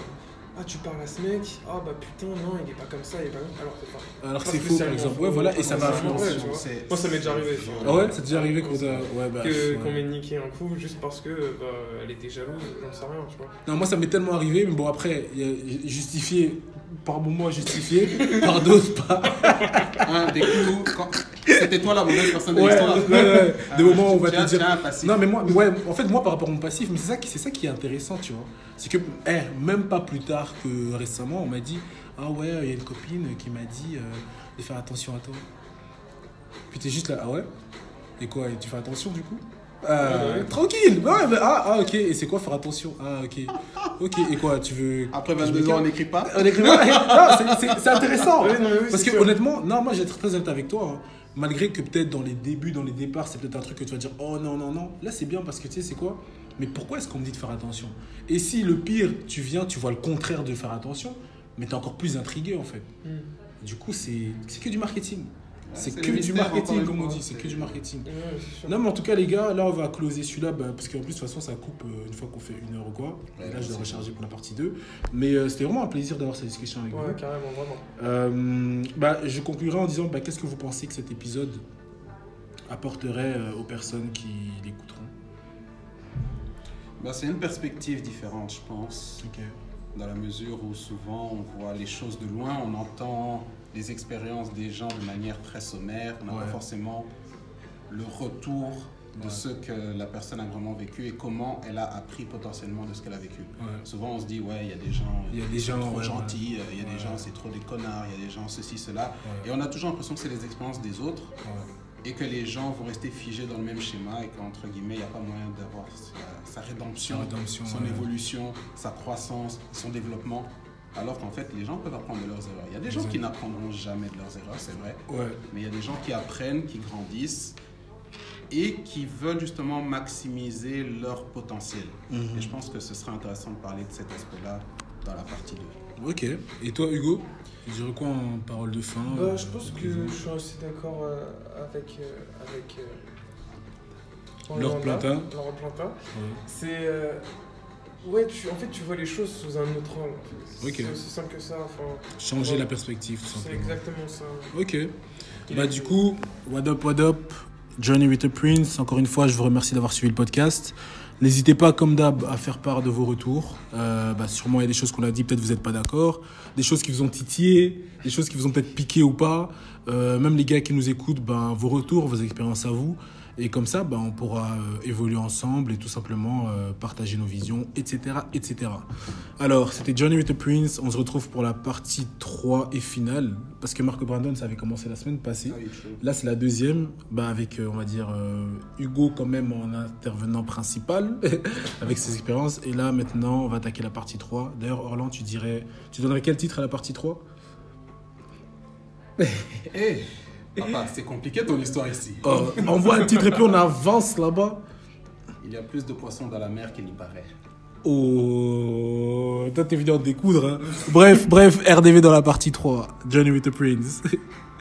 Ah, tu parles à ce mec Ah, bah putain, non, il est pas comme ça, il est pas comme Alors, c'est pas. Alors c'est faux, par exemple. faux, Ouais, voilà, et ça vois. C'est- Moi, ça m'est déjà arrivé. Ah ouais, ça t'est déjà arrivé quand t'as. Ouais, bah. Que- ouais. Qu'on m'ait niqué un coup juste parce que bah, elle était jalouse, j'en sais rien, tu vois. Non, moi ça m'est tellement arrivé, mais bon, après, il y a justifié, par moments justifié, par d'autres pas. Un des coups, quand- C'était toi la mauvaise personne de Ouais, l'histoire. ouais, ouais. Des moments où on va te dire. tiens, passif. Non, mais moi, ouais, en fait, moi par rapport à mon passif, mais c'est ça, qui- c'est ça qui est intéressant, tu vois. C'est que, eh, même pas plus tard que récemment, on m'a dit Ah ouais, il y a une copine qui m'a dit euh, de faire attention à toi. Puis t'es juste là, ah ouais? Et quoi? Et tu fais attention du coup? Euh. Tranquille ouais, mais, ah, ah, ok, et c'est quoi faire attention? Ah, ok. Ok, et quoi Tu veux. Après que je 22 me ans, on n'écrit pas? On écrit pas Non, c'est- intéressant non, oui, Parce que sûr. honnêtement, non, moi j'ai être très honnête avec toi. hein. Malgré que peut-être dans les débuts, dans les départs, c'est peut-être un truc que tu vas dire oh non, non, non. Là c'est bien parce que tu sais, c'est quoi? Mais pourquoi est-ce qu'on me dit de faire attention? Et si le pire, tu viens, tu vois le contraire de faire attention, mais t'es encore plus intrigué en fait. Hmm. Du coup, c'est c'est que du marketing. C'est que du marketing, comme on dit, c'est que du marketing. Ouais. Non, mais en tout cas, les gars, là, on va closer celui-là, bah, parce qu'en plus, de toute façon, ça coupe euh, une fois qu'on fait une heure ou quoi. Ouais, et là, je dois recharger pour la partie 2. Mais euh, c'était vraiment un plaisir d'avoir cette discussion avec Ouais, vous. carrément, vraiment. Euh, bah, je conclurai en disant bah, qu'est-ce que vous pensez que cet épisode apporterait euh, aux personnes qui l'écouteront? Bah, c'est une perspective différente, je pense. Dans la mesure où souvent on voit les choses de loin, on entend les expériences des gens de manière très sommaire, on n'a Ouais. pas forcément le retour de Ouais. ce que la personne a vraiment vécu et comment elle a appris potentiellement de ce qu'elle a vécu. Ouais. Souvent on se dit ouais il y a des gens, Il y a des c'est gens, trop gentils, il y a des gens c'est trop des connards, il y a des gens ceci cela et on a toujours l'impression que c'est les expériences des autres et que les gens vont rester figés dans le même schéma et qu'entre guillemets il n'y a pas moyen d'avoir sa, sa rédemption, Sa rédemption, son évolution, sa croissance, son développement. Alors qu'en fait, les gens peuvent apprendre de leurs erreurs. Il y a des gens qui n'apprendront jamais de leurs erreurs, c'est vrai. Ouais. Mais il y a des gens qui apprennent, qui grandissent et qui veulent justement maximiser leur potentiel. Mhm. Et je pense que ce serait intéressant de parler de cet aspect-là dans la partie 2. Ok. Et toi, Hugo Tu dirais quoi en parole de fin Bah, euh, je pense que je suis assez d'accord euh, avec. euh, avec euh, Laure Plantin. Laure Plantin. Ouais. C'est. euh, ouais, tu, en fait, tu vois les choses sous un autre angle. en fait. Ok. C'est aussi simple que ça. Enfin, Changer Ouais. la perspective, tout c'est exactement ça. Ok. Bah du coup, what up, what up? Journey with the Prince. Encore une fois, je vous remercie d'avoir suivi le podcast. N'hésitez pas, comme d'hab, à faire part de vos retours. Euh, bah, sûrement, il y a des choses qu'on a dit, peut-être vous n'êtes pas d'accord. Des choses qui vous ont titillé, des choses qui vous ont peut-être piqué ou pas. Euh, même les gars qui nous écoutent, ben, vos retours, vos expériences à vous. Et comme ça, ben, on pourra euh, évoluer ensemble et tout simplement euh, partager nos visions, etc., etc. Alors, c'était Journey with the Prince. On se retrouve pour la partie 3 et finale. Parce que Marco Brandon, ça avait commencé la semaine passée. Là, c'est la deuxième, bah, avec, euh, on va dire, Hugo quand même en intervenant principal, avec ses expériences. Et là, maintenant, on va attaquer la partie 3. D'ailleurs, Orlan, tu dirais, tu donnerais quel titre à la partie 3 Hé Papa, c'est compliqué ton histoire ici. Oh, Envoie un titre et puis on avance là-bas. Il y a plus de poissons dans la mer qu'il n'y paraît. Oh, toi, t'es venu en découdre. hein. Bref, bref, RDV dans la partie 3. Journey with the Prince.